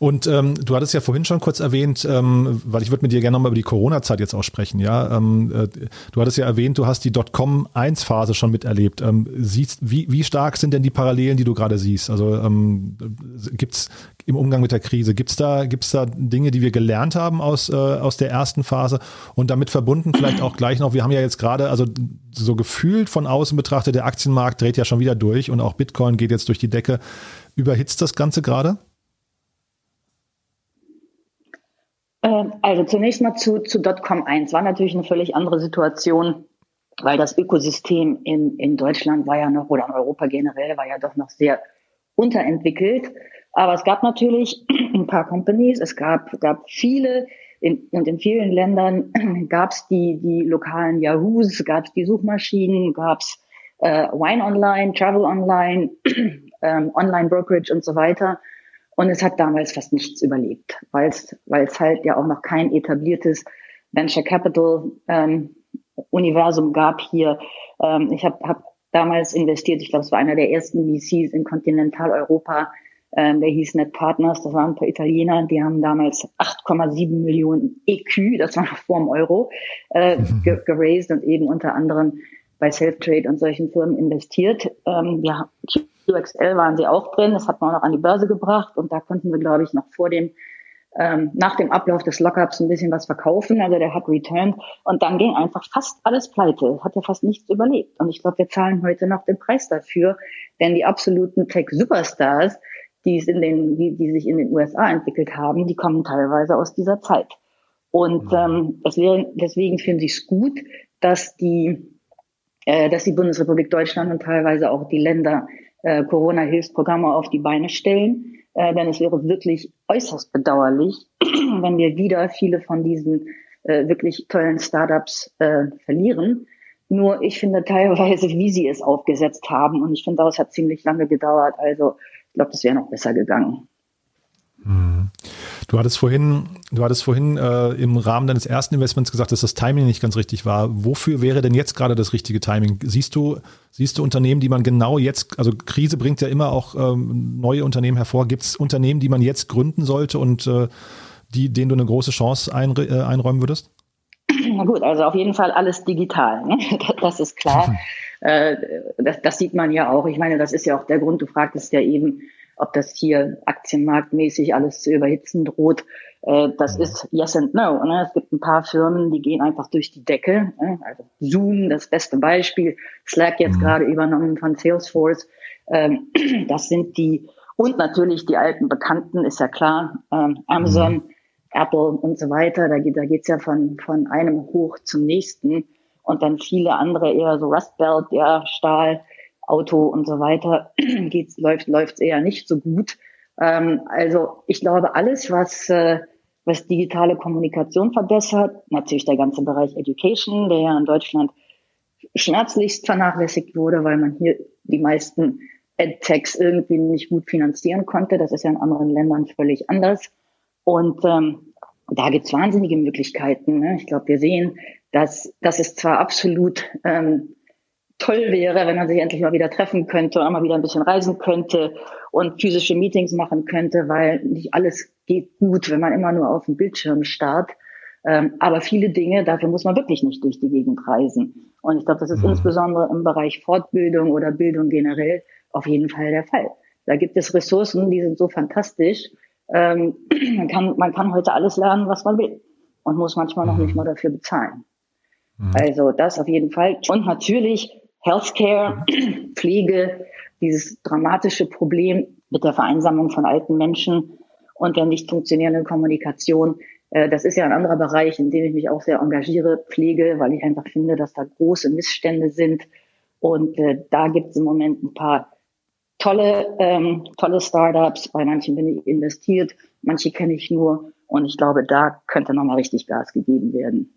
Und ähm, du hattest ja vorhin schon kurz erwähnt, ähm, weil ich würde mit dir gerne nochmal über die Corona-Zeit jetzt auch sprechen. Ja, ähm, äh, du hattest ja erwähnt, du hast die Dotcom-1-Phase schon miterlebt. Ähm, siehst, wie, wie stark sind denn die Parallelen, die du gerade siehst? Also ähm, gibt's im Umgang mit der Krise, gibt's da, gibt's da Dinge, die wir gelernt haben aus, äh, aus der ersten Phase und damit verbunden vielleicht auch gleich noch, wir haben ja jetzt gerade, also so gefühlt von außen betrachtet, der Aktienmarkt dreht ja schon wieder durch und auch Bitcoin geht jetzt durch die Decke. Überhitzt das Ganze gerade? Also zunächst mal zu, zu Dotcom 1 war natürlich eine völlig andere Situation, weil das Ökosystem in, in Deutschland war ja noch, oder in Europa generell, war ja doch noch sehr unterentwickelt. Aber es gab natürlich (clears throat) ein paar Companies, es gab, gab viele, in, und in vielen Ländern (clears throat) gab es die, die lokalen Yahoos, gab es die Suchmaschinen, gab es äh, Wine Online, Travel Online, (clears throat) ähm, Online Brokerage und so weiter. Und es hat damals fast nichts überlebt, weil es weil es halt ja auch noch kein etabliertes Venture Capital ähm, Universum gab hier. Ähm, ich habe hab damals investiert, ich glaube, es war einer der ersten VCs in Kontinentaleuropa, ähm, der hieß Net Partners, das waren ein paar Italiener, die haben damals 8,7 Millionen EQ, das war noch vor dem Euro, äh, (laughs) geraced und eben unter anderem bei Self-Trade und solchen Firmen investiert. Ähm, ja, QXL waren sie auch drin, das hat man auch noch an die Börse gebracht und da konnten wir, glaube ich, noch vor dem, ähm, nach dem Ablauf des Lockups ein bisschen was verkaufen. Also der hat returned und dann ging einfach fast alles pleite, hat ja fast nichts überlebt. Und ich glaube, wir zahlen heute noch den Preis dafür, denn die absoluten Tech-Superstars, die, es in den, die, die sich in den USA entwickelt haben, die kommen teilweise aus dieser Zeit. Und ähm, das wäre, deswegen finde ich es gut, dass die, äh, dass die Bundesrepublik Deutschland und teilweise auch die Länder äh, Corona-Hilfsprogramme auf die Beine stellen. Äh, denn es wäre wirklich äußerst bedauerlich, (clears throat) wenn wir wieder viele von diesen äh, wirklich tollen Startups äh, verlieren. Nur ich finde teilweise, wie sie es aufgesetzt haben, und ich finde, das hat ziemlich lange gedauert. Also ich glaube, das wäre noch besser gegangen. Mhm. Du hattest vorhin, du hattest vorhin äh, im Rahmen deines ersten Investments gesagt, dass das Timing nicht ganz richtig war. Wofür wäre denn jetzt gerade das richtige Timing? Siehst du, siehst du Unternehmen, die man genau jetzt, also Krise bringt ja immer auch ähm, neue Unternehmen hervor. Gibt es Unternehmen, die man jetzt gründen sollte und äh, die, denen du eine große Chance ein, äh, einräumen würdest? Na gut, also auf jeden Fall alles digital. Ne? (laughs) Das ist klar. (laughs) Äh, das, das sieht man ja auch. Ich meine, das ist ja auch der Grund, du fragtest ja eben, ob das hier aktienmarktmäßig alles zu überhitzen droht. Äh, das mhm. ist yes and no. Ne? Es gibt ein paar Firmen, die gehen einfach durch die Decke. Ne? Also Zoom, das beste Beispiel. Slack jetzt mhm. gerade übernommen von Salesforce. Ähm, (clears throat) das sind die, und natürlich die alten Bekannten, ist ja klar. Ähm, Amazon, mhm. Apple und so weiter. Da geht da geht's ja von, von einem hoch zum nächsten. Und dann viele andere eher so Rust Belt, ja, Stahl. Auto und so weiter (clears throat) geht's, läuft läuft's eher nicht so gut. Ähm, also ich glaube, alles, was, äh, was digitale Kommunikation verbessert, natürlich der ganze Bereich Education, der ja in Deutschland schmerzlichst vernachlässigt wurde, weil man hier die meisten EdTechs irgendwie nicht gut finanzieren konnte. Das ist ja in anderen Ländern völlig anders. Und ähm, da gibt's wahnsinnige Möglichkeiten. Ne? Ich glaube, wir sehen, dass, dass es zwar absolut ähm, toll wäre, wenn man sich endlich mal wieder treffen könnte und mal wieder ein bisschen reisen könnte und physische Meetings machen könnte, weil nicht alles geht gut, wenn man immer nur auf dem Bildschirm starrt. Ähm, aber viele Dinge, dafür muss man wirklich nicht durch die Gegend reisen. Und ich glaube, das ist mhm. insbesondere im Bereich Fortbildung oder Bildung generell auf jeden Fall der Fall. Da gibt es Ressourcen, die sind so fantastisch. Ähm, (clears throat) man, kann, man kann heute alles lernen, was man will und muss manchmal noch nicht mhm. mal dafür bezahlen. Mhm. Also das auf jeden Fall. Und natürlich Healthcare, (clears throat) Pflege, dieses dramatische Problem mit der Vereinsamung von alten Menschen und der nicht funktionierenden Kommunikation. Äh, das ist ja ein anderer Bereich, in dem ich mich auch sehr engagiere, Pflege, weil ich einfach finde, dass da große Missstände sind. Und äh, da gibt es im Moment ein paar tolle, ähm, tolle Startups. Bei manchen bin ich investiert, manche kenne ich nur. Und ich glaube, da könnte nochmal richtig Gas gegeben werden.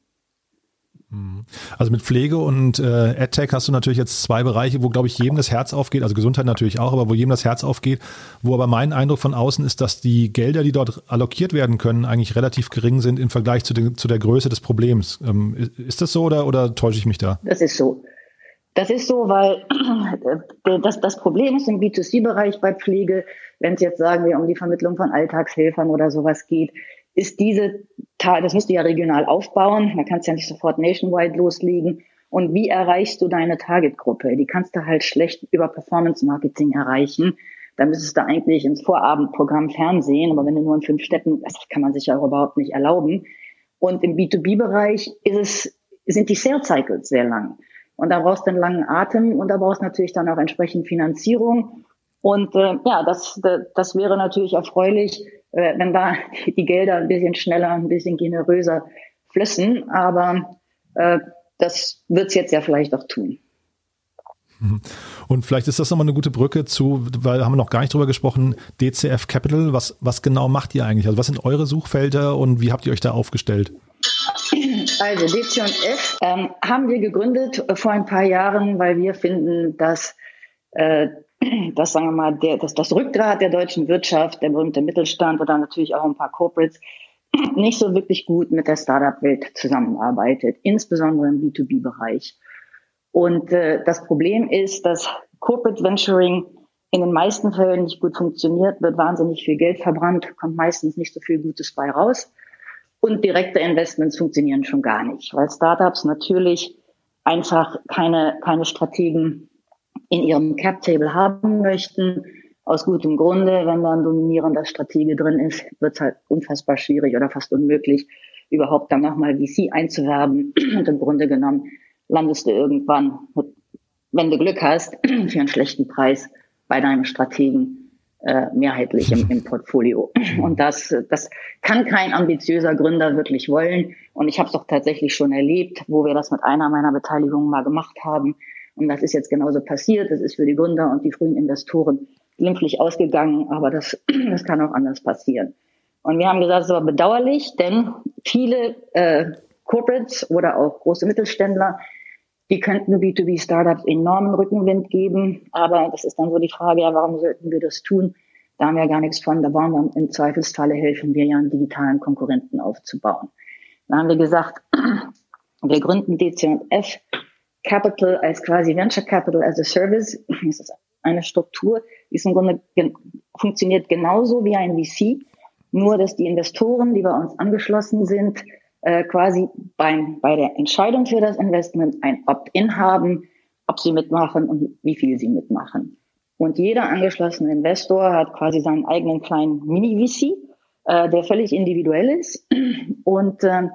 Mhm. Also mit Pflege und äh, AdTech hast du natürlich jetzt zwei Bereiche, wo, glaube ich, jedem das Herz aufgeht, also Gesundheit natürlich auch, aber wo jedem das Herz aufgeht, wo aber mein Eindruck von außen ist, dass die Gelder, die dort allokiert werden können, eigentlich relativ gering sind im Vergleich zu, den, zu der Größe des Problems. Ähm, ist das so oder, oder täusche ich mich da? Das ist so. Das ist so, weil (clears throat) das, das Problem ist im B2C-Bereich bei Pflege, wenn es jetzt sagen wir um die Vermittlung von Alltagshelfern oder sowas geht, ist diese, das musst du ja regional aufbauen, da kannst du ja nicht sofort nationwide loslegen. Und wie erreichst du deine Targetgruppe? Die kannst du halt schlecht über Performance Marketing erreichen. Da müsstest du eigentlich ins Vorabendprogramm Fernsehen, aber wenn du nur in fünf Städten, das kann man sich ja auch überhaupt nicht erlauben. Und im B2B-Bereich ist es, sind die Sales Cycles sehr lang. Und da brauchst du einen langen Atem und da brauchst du natürlich dann auch entsprechend Finanzierung. Und äh, ja, das, das wäre natürlich erfreulich, äh, wenn da die Gelder ein bisschen schneller, ein bisschen generöser flüssen. Aber äh, das wird es jetzt ja vielleicht auch tun. Und vielleicht ist das nochmal eine gute Brücke zu, weil haben wir noch gar nicht drüber gesprochen, DCF Capital. Was, was genau macht ihr eigentlich? Also was sind eure Suchfelder und wie habt ihr euch da aufgestellt? Also DCF ähm, haben wir gegründet vor ein paar Jahren, weil wir finden, dass äh, das sagen wir mal, der, das, das Rückgrat der deutschen Wirtschaft, der berühmte Mittelstand oder natürlich auch ein paar Corporates, nicht so wirklich gut mit der Startup-Welt zusammenarbeitet, insbesondere im B2B-Bereich. Und äh, das Problem ist, dass Corporate Venturing in den meisten Fällen nicht gut funktioniert, wird wahnsinnig viel Geld verbrannt, kommt meistens nicht so viel Gutes bei raus. Und direkte Investments funktionieren schon gar nicht, weil Startups natürlich einfach keine, keine Strategen in ihrem Cap-Table haben möchten. Aus gutem Grunde, wenn da ein dominierender Stratege drin ist, wird es halt unfassbar schwierig oder fast unmöglich, überhaupt dann nochmal VC einzuwerben. Und im Grunde genommen landest du irgendwann, wenn du Glück hast, (clears throat) für einen schlechten Preis bei deinem Strategen äh, mehrheitlich im, im Portfolio. Und das, das kann kein ambitiöser Gründer wirklich wollen. Und ich habe es doch tatsächlich schon erlebt, wo wir das mit einer meiner Beteiligungen mal gemacht haben und das ist jetzt genauso passiert. Das ist für die Gründer und die frühen Investoren glimpflich ausgegangen, aber das, (clears throat) das kann auch anders passieren. Und wir haben gesagt, es aber bedauerlich, denn viele äh, Corporates oder auch große Mittelständler, die könnten B2B-Startups enormen Rückenwind geben. Aber das ist dann so die Frage, ja, warum sollten wir das tun? Da haben wir gar nichts von. Da bauen wir im Zweifelsfalle helfen wir ja, einen digitalen Konkurrenten aufzubauen. Da haben wir gesagt, (clears throat) wir gründen DC&F Capital als quasi Venture Capital as a Service. (laughs) Das ist eine Struktur, die ist im Grunde gen funktioniert genauso wie ein VC, nur dass die Investoren, die bei uns angeschlossen sind, äh, quasi beim, bei der Entscheidung für das Investment ein Opt-in haben, ob sie mitmachen und wie viel sie mitmachen. Und jeder angeschlossene Investor hat quasi seinen eigenen kleinen Mini-VC, äh, der völlig individuell ist und äh,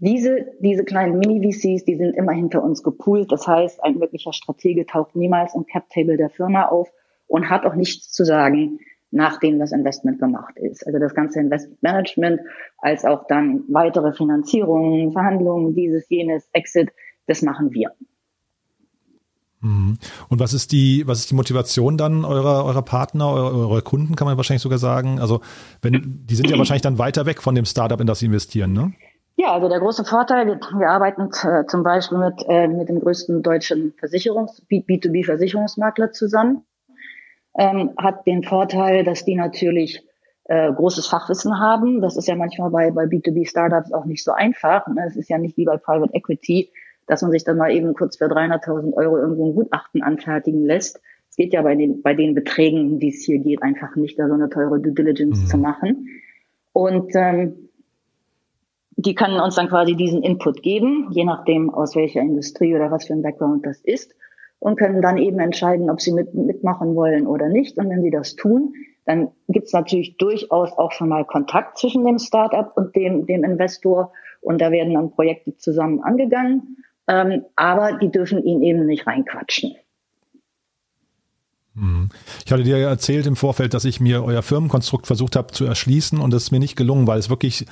diese, diese kleinen Mini-VCs, die sind immer hinter uns gepoolt. Das heißt, ein möglicher Stratege taucht niemals im Cap-Table der Firma auf und hat auch nichts zu sagen, nachdem das Investment gemacht ist. Also das ganze Investmentmanagement als auch dann weitere Finanzierungen, Verhandlungen, dieses, jenes, Exit, das machen wir. Mhm. Und was ist die, was ist die Motivation dann eurer, eurer Partner, eurer, eurer Kunden, kann man wahrscheinlich sogar sagen? Also, wenn, die sind ja wahrscheinlich dann weiter weg von dem Startup, in das sie investieren, ne? Ja, also der große Vorteil, wir, wir arbeiten äh, zum Beispiel mit, äh, mit dem größten deutschen Versicherungs B2B-Versicherungsmakler zusammen, ähm, hat den Vorteil, dass die natürlich äh, großes Fachwissen haben. Das ist ja manchmal bei, bei B2B-Startups auch nicht so einfach. Ne? Es ist ja nicht wie bei Private Equity, dass man sich dann mal eben kurz für 300.000 Euro irgendwo ein Gutachten anfertigen lässt. Es geht ja bei den, bei den Beträgen, die es hier geht, einfach nicht, da so eine teure Due Diligence mhm. zu machen. Und ähm, die können uns dann quasi diesen Input geben, je nachdem, aus welcher Industrie oder was für ein Background das ist, und können dann eben entscheiden, ob sie mit, mitmachen wollen oder nicht. Und wenn sie das tun, dann gibt es natürlich durchaus auch schon mal Kontakt zwischen dem Startup und dem, dem Investor. Und da werden dann Projekte zusammen angegangen. Ähm, aber die dürfen ihn eben nicht reinquatschen. Mhm. Ich hatte dir ja erzählt im Vorfeld, dass ich mir euer Firmenkonstrukt versucht habe zu erschließen und es ist mir nicht gelungen, weil es wirklich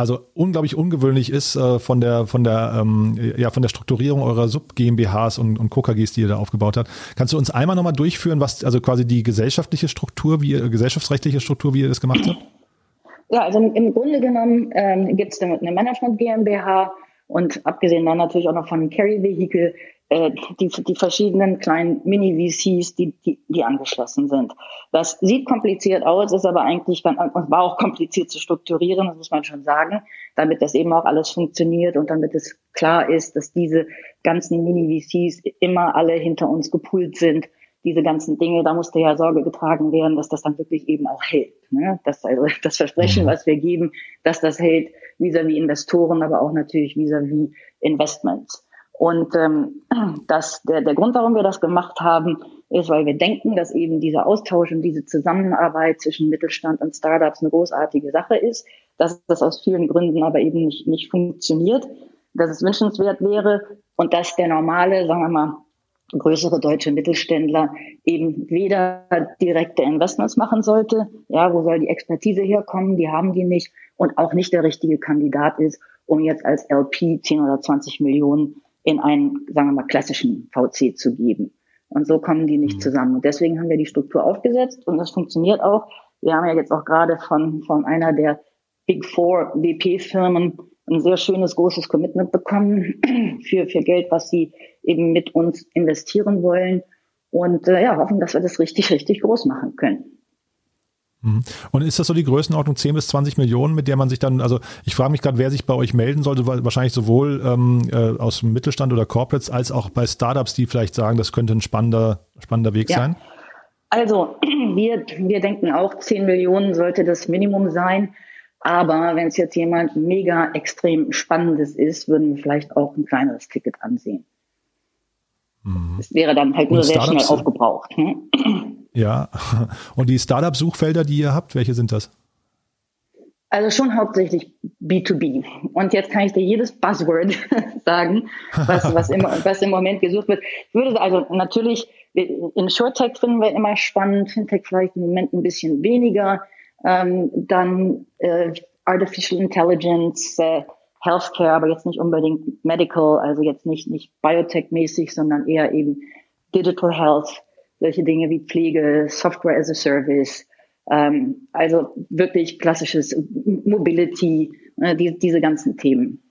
also unglaublich ungewöhnlich ist äh, von der von der ähm, ja von der Strukturierung eurer Sub GmbHs und, und KKGs, die ihr da aufgebaut habt. Kannst du uns einmal nochmal durchführen, was also quasi die gesellschaftliche Struktur, wie ihr, gesellschaftsrechtliche Struktur, wie ihr das gemacht habt? Ja, also im Grunde genommen ähm, gibt es eine Management GmbH und abgesehen dann natürlich auch noch von Carry Vehicle äh, die, die verschiedenen kleinen Mini-VCs, die, die, die angeschlossen sind. Das sieht kompliziert aus, ist aber eigentlich ganz, und war auch kompliziert zu strukturieren, das muss man schon sagen, damit das eben auch alles funktioniert und damit es klar ist, dass diese ganzen Mini-VCs immer alle hinter uns gepoolt sind. Diese ganzen Dinge, da musste ja Sorge getragen werden, dass das dann wirklich eben auch hält. Ne? Dass also das Versprechen, mhm. was wir geben, dass das hält vis-à-vis -vis Investoren, aber auch natürlich vis-à-vis -vis Investments. Und ähm, das, der, der Grund, warum wir das gemacht haben, ist, weil wir denken, dass eben dieser Austausch und diese Zusammenarbeit zwischen Mittelstand und Startups eine großartige Sache ist, dass das aus vielen Gründen aber eben nicht, nicht funktioniert, dass es wünschenswert wäre und dass der normale, sagen wir mal, größere deutsche Mittelständler eben weder direkte Investments machen sollte, ja, wo soll die Expertise herkommen, die haben die nicht und auch nicht der richtige Kandidat ist, um jetzt als LP 10 oder 20 Millionen in einen, sagen wir mal, klassischen VC zu geben. Und so kommen die nicht mhm. zusammen. Und deswegen haben wir die Struktur aufgesetzt und das funktioniert auch. Wir haben ja jetzt auch gerade von, von einer der Big Four WP-Firmen ein sehr schönes, großes Commitment bekommen (clears throat) für, für Geld, was sie eben mit uns investieren wollen. Und äh, ja, hoffen, dass wir das richtig, richtig groß machen können. Mhm. Und ist das so die Größenordnung 10 bis 20 Millionen, mit der man sich dann, also ich frage mich gerade, wer sich bei euch melden sollte, wahrscheinlich sowohl ähm, äh, aus dem Mittelstand oder Corporates als auch bei Startups, die vielleicht sagen, das könnte ein spannender, spannender Weg ja. sein? Also (clears throat) wir, wir denken auch, 10 Millionen sollte das Minimum sein. Aber wenn es jetzt jemand mega extrem Spannendes ist, würden wir vielleicht auch ein kleineres Ticket ansehen. Mhm. Das wäre dann halt nur sehr schnell aufgebraucht. Hm? Ja, (laughs) und die Startup-Suchfelder, die ihr habt, welche sind das? Also schon hauptsächlich B2B. Und jetzt kann ich dir jedes Buzzword (laughs) sagen, was, was, im, (laughs) was im Moment gesucht wird. Ich würde also natürlich, in SureTech finden wir immer spannend, Fintech vielleicht im Moment ein bisschen weniger. Ähm, dann äh, Artificial Intelligence, äh, Healthcare, aber jetzt nicht unbedingt Medical, also jetzt nicht, nicht Biotech-mäßig, sondern eher eben Digital Health solche Dinge wie Pflege, Software as a Service, ähm, also wirklich klassisches Mobility, äh, die, diese ganzen Themen.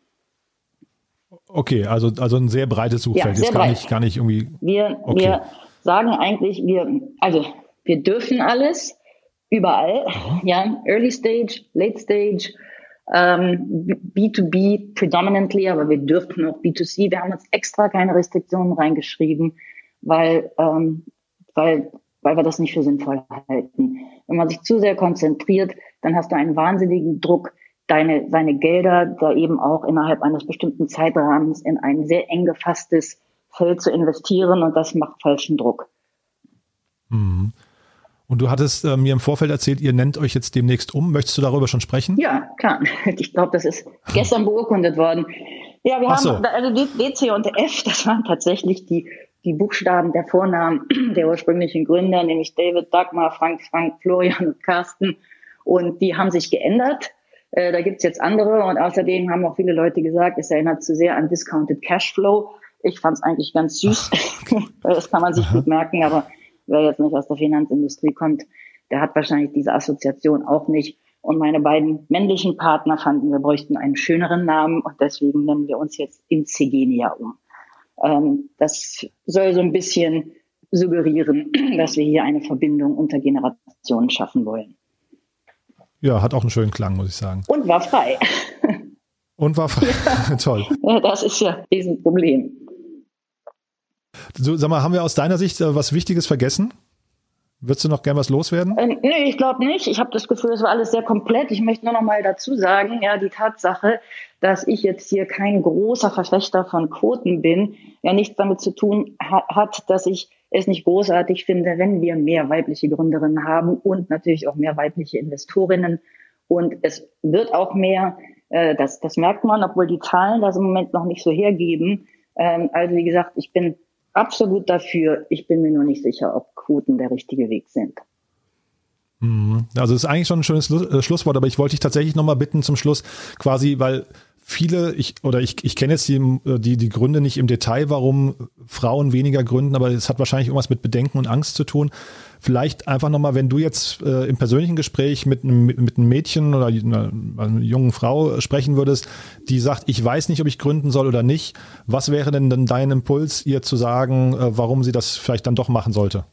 Okay, also, also ein sehr breites Suchfeld, ja, jetzt gar, nicht, gar nicht irgendwie. Wir, okay. wir sagen eigentlich, wir, also wir dürfen alles, überall, ja, Early Stage, Late Stage, ähm, B2B predominantly, aber wir dürfen auch B2C. Wir haben uns extra keine Restriktionen reingeschrieben, weil ähm, weil, weil wir das nicht für sinnvoll halten. Wenn man sich zu sehr konzentriert, dann hast du einen wahnsinnigen Druck, deine, seine Gelder da eben auch innerhalb eines bestimmten Zeitrahmens in ein sehr eng gefasstes Feld zu investieren und das macht falschen Druck. Mhm. Und du hattest äh, mir im Vorfeld erzählt, ihr nennt euch jetzt demnächst um. Möchtest du darüber schon sprechen? Ja, klar. (laughs) Ich glaube, das ist gestern beurkundet worden. Ja, wir Ach haben, so. also DC und F, das waren tatsächlich die die Buchstaben der Vornamen (clears throat) der ursprünglichen Gründer, nämlich David, Dagmar, Frank, Frank, Florian und Carsten. Und die haben sich geändert. Äh, da gibt's jetzt andere. Und außerdem haben auch viele Leute gesagt, es erinnert zu sehr an Discounted Cashflow. Ich fand es eigentlich ganz süß. (laughs) das kann man sich gut merken, aber wer jetzt nicht aus der Finanzindustrie kommt, der hat wahrscheinlich diese Assoziation auch nicht. Und meine beiden männlichen Partner fanden, wir bräuchten einen schöneren Namen und deswegen nennen wir uns jetzt Insegenia um. Ähm, das soll so ein bisschen suggerieren, (clears throat) dass wir hier eine Verbindung unter Generationen schaffen wollen. Ja, hat auch einen schönen Klang, muss ich sagen. Und war frei. (laughs) Und war ja. (laughs) toll. Ja, das ist ja ein Problem. So, sag mal, haben wir aus deiner Sicht äh, was Wichtiges vergessen? Würdest du noch gern was loswerden? Äh, nee, ich glaube nicht. Ich habe das Gefühl, es war alles sehr komplett. Ich möchte nur noch mal dazu sagen, ja, die Tatsache, dass ich jetzt hier kein großer Verfechter von Quoten bin, ja nichts damit zu tun ha hat, dass ich es nicht großartig finde, wenn wir mehr weibliche Gründerinnen haben und natürlich auch mehr weibliche Investorinnen. Und es wird auch mehr, äh, das, das merkt man, obwohl die Zahlen das im Moment noch nicht so hergeben. Ähm, also wie gesagt, ich bin absolut dafür. Ich bin mir nur nicht sicher, ob Quoten der richtige Weg sind. Mhm. Also ist eigentlich schon ein schönes äh, Schlusswort, aber ich wollte dich tatsächlich nochmal bitten zum Schluss, quasi, weil viele, ich oder ich, ich kenne jetzt die, die, die Gründe nicht im Detail, warum Frauen weniger gründen, aber es hat wahrscheinlich irgendwas mit Bedenken und Angst zu tun. Vielleicht einfach nochmal, wenn du jetzt äh, im persönlichen Gespräch mit einem, mit einem Mädchen oder einer, einer jungen Frau sprechen würdest, die sagt, ich weiß nicht, ob ich gründen soll oder nicht, was wäre denn dann dein Impuls, ihr zu sagen, äh, warum sie das vielleicht dann doch machen sollte?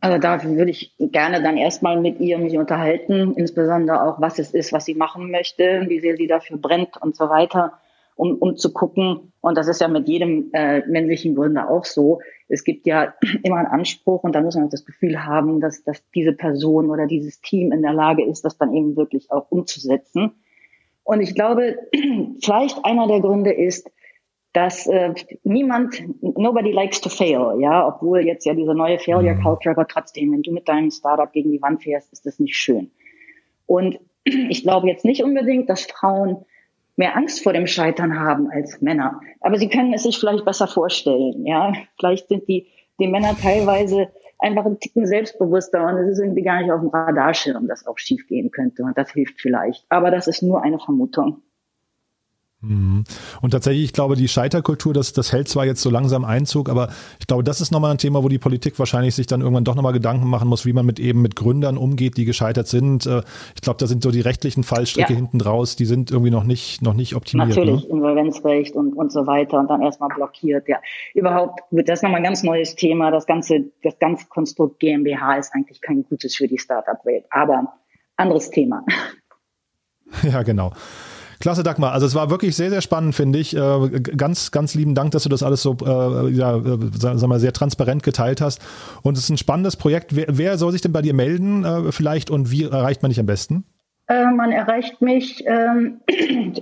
Also da würde ich gerne dann erstmal mit ihr mich unterhalten, insbesondere auch, was es ist, was sie machen möchte, wie sehr sie dafür brennt und so weiter, um, um zu gucken. Und das ist ja mit jedem äh, männlichen Gründer auch so. Es gibt ja (clears throat) immer einen Anspruch und da muss man auch das Gefühl haben, dass, dass diese Person oder dieses Team in der Lage ist, das dann eben wirklich auch umzusetzen. Und ich glaube, (clears throat) vielleicht einer der Gründe ist, dass äh, niemand, nobody likes to fail, ja, obwohl jetzt ja diese neue Failure mhm. Culture, aber trotzdem, wenn du mit deinem Startup gegen die Wand fährst, ist das nicht schön. Und (clears throat) ich glaube jetzt nicht unbedingt, dass Frauen mehr Angst vor dem Scheitern haben als Männer, aber sie können es sich vielleicht besser vorstellen, ja. Vielleicht sind die, die Männer teilweise einfach ein Ticken selbstbewusster und es ist irgendwie gar nicht auf dem Radarschirm, dass auch schief gehen könnte und das hilft vielleicht. Aber das ist nur eine Vermutung. Mhm. Und tatsächlich, ich glaube, die Scheiterkultur, das, das hält zwar jetzt so langsam Einzug, aber ich glaube, das ist nochmal ein Thema, wo die Politik wahrscheinlich sich dann irgendwann doch nochmal Gedanken machen muss, wie man mit eben mit Gründern umgeht, die gescheitert sind. Äh, ich glaube, da sind so die rechtlichen Fallstricke ja. hinten draus, die sind irgendwie noch nicht, noch nicht optimiert. Natürlich, ne? Insolvenzrecht und, und so weiter und dann erstmal blockiert. Ja, überhaupt wird das nochmal ein ganz neues Thema. Das ganze, das ganze Konstrukt GmbH ist eigentlich kein gutes für die Startup-Welt, aber anderes Thema. (laughs) Ja, genau. Klasse, Dagmar. Also es war wirklich sehr, sehr spannend, finde ich. Äh, ganz, ganz lieben Dank, dass du das alles so äh, ja, äh, sag mal, sehr transparent geteilt hast. Und es ist ein spannendes Projekt. Wer, wer soll sich denn bei dir melden äh, vielleicht und wie erreicht man dich am besten? Äh, man erreicht mich ähm, (clears throat)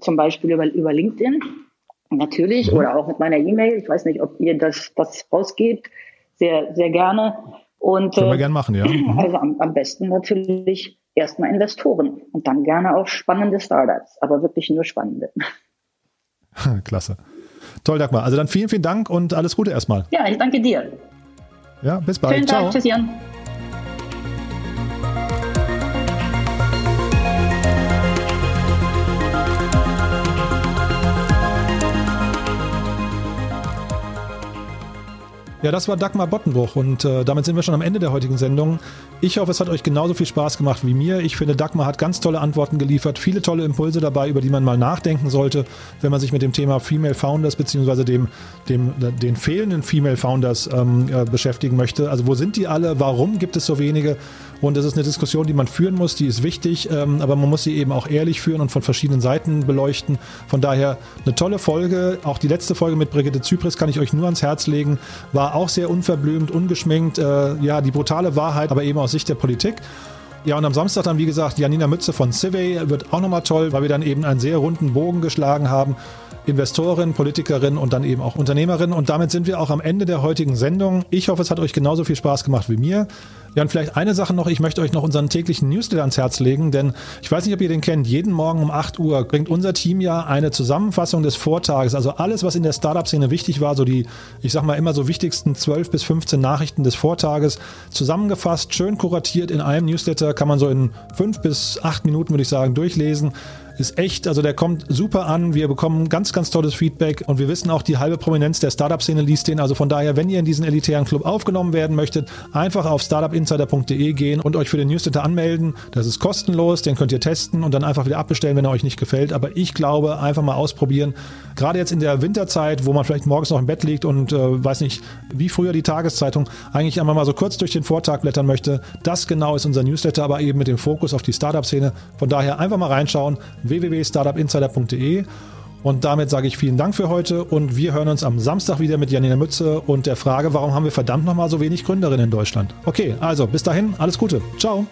zum Beispiel über, über LinkedIn, natürlich, mhm. oder auch mit meiner E-Mail. Ich weiß nicht, ob ihr das, das rausgeht. Sehr, sehr gerne. Und, Können wir äh, gerne machen, ja. (clears throat) Mhm. Also am, am besten natürlich erstmal Investoren und dann gerne auch spannende Startups, aber wirklich nur spannende. (laughs) Klasse. Toll, Dagmar. Also dann vielen, vielen Dank und alles Gute erstmal. Ja, ich danke dir. Ja, bis bald. Schönen Tag. Ciao. Tschüss, Jan. Ja, das war Dagmar Bottenbruch und äh, damit sind wir schon am Ende der heutigen Sendung. Ich hoffe, es hat euch genauso viel Spaß gemacht wie mir. Ich finde, Dagmar hat ganz tolle Antworten geliefert, viele tolle Impulse dabei, über die man mal nachdenken sollte, wenn man sich mit dem Thema Female Founders bzw. Dem, dem, den fehlenden Female Founders ähm, äh, beschäftigen möchte. Also wo sind die alle? Warum gibt es so wenige? Und das ist eine Diskussion, die man führen muss, die ist wichtig, ähm, aber man muss sie eben auch ehrlich führen und von verschiedenen Seiten beleuchten. Von daher eine tolle Folge. Auch die letzte Folge mit Brigitte Zypris kann ich euch nur ans Herz legen. War auch sehr unverblümt, ungeschminkt. Äh, ja, die brutale Wahrheit, aber eben aus Sicht der Politik. Ja, und am Samstag dann, wie gesagt, Janina Mütze von Civey wird auch nochmal toll, weil wir dann eben einen sehr runden Bogen geschlagen haben. Investorin, Politikerin und dann eben auch Unternehmerin. Und damit sind wir auch am Ende der heutigen Sendung. Ich hoffe, es hat euch genauso viel Spaß gemacht wie mir. Ja, und vielleicht eine Sache noch. Ich möchte euch noch unseren täglichen Newsletter ans Herz legen, denn ich weiß nicht, ob ihr den kennt. Jeden Morgen um 8 Uhr bringt unser Team ja eine Zusammenfassung des Vortages. Also alles, was in der Startup-Szene wichtig war, so die, ich sag mal immer so wichtigsten 12 bis 15 Nachrichten des Vortages zusammengefasst, schön kuratiert in einem Newsletter, kann man so in fünf bis acht Minuten, würde ich sagen, durchlesen ist echt, also der kommt super an. Wir bekommen ganz, ganz tolles Feedback und wir wissen auch, die halbe Prominenz der Startup-Szene liest den. Also von daher, wenn ihr in diesen elitären Club aufgenommen werden möchtet, einfach auf startupinsider.de gehen und euch für den Newsletter anmelden. Das ist kostenlos, den könnt ihr testen und dann einfach wieder abbestellen, wenn er euch nicht gefällt. Aber ich glaube, einfach mal ausprobieren. Gerade jetzt in der Winterzeit, wo man vielleicht morgens noch im Bett liegt und äh, weiß nicht, wie früher die Tageszeitung, eigentlich einmal mal so kurz durch den Vortag blättern möchte. Das genau ist unser Newsletter, aber eben mit dem Fokus auf die Startup-Szene. Von daher einfach mal reinschauen, www.startupinsider.de. Und damit sage ich vielen Dank für heute und wir hören uns am Samstag wieder mit Janina Mütze und der Frage, warum haben wir verdammt nochmal so wenig Gründerinnen in Deutschland? Okay, also bis dahin, alles Gute. Ciao.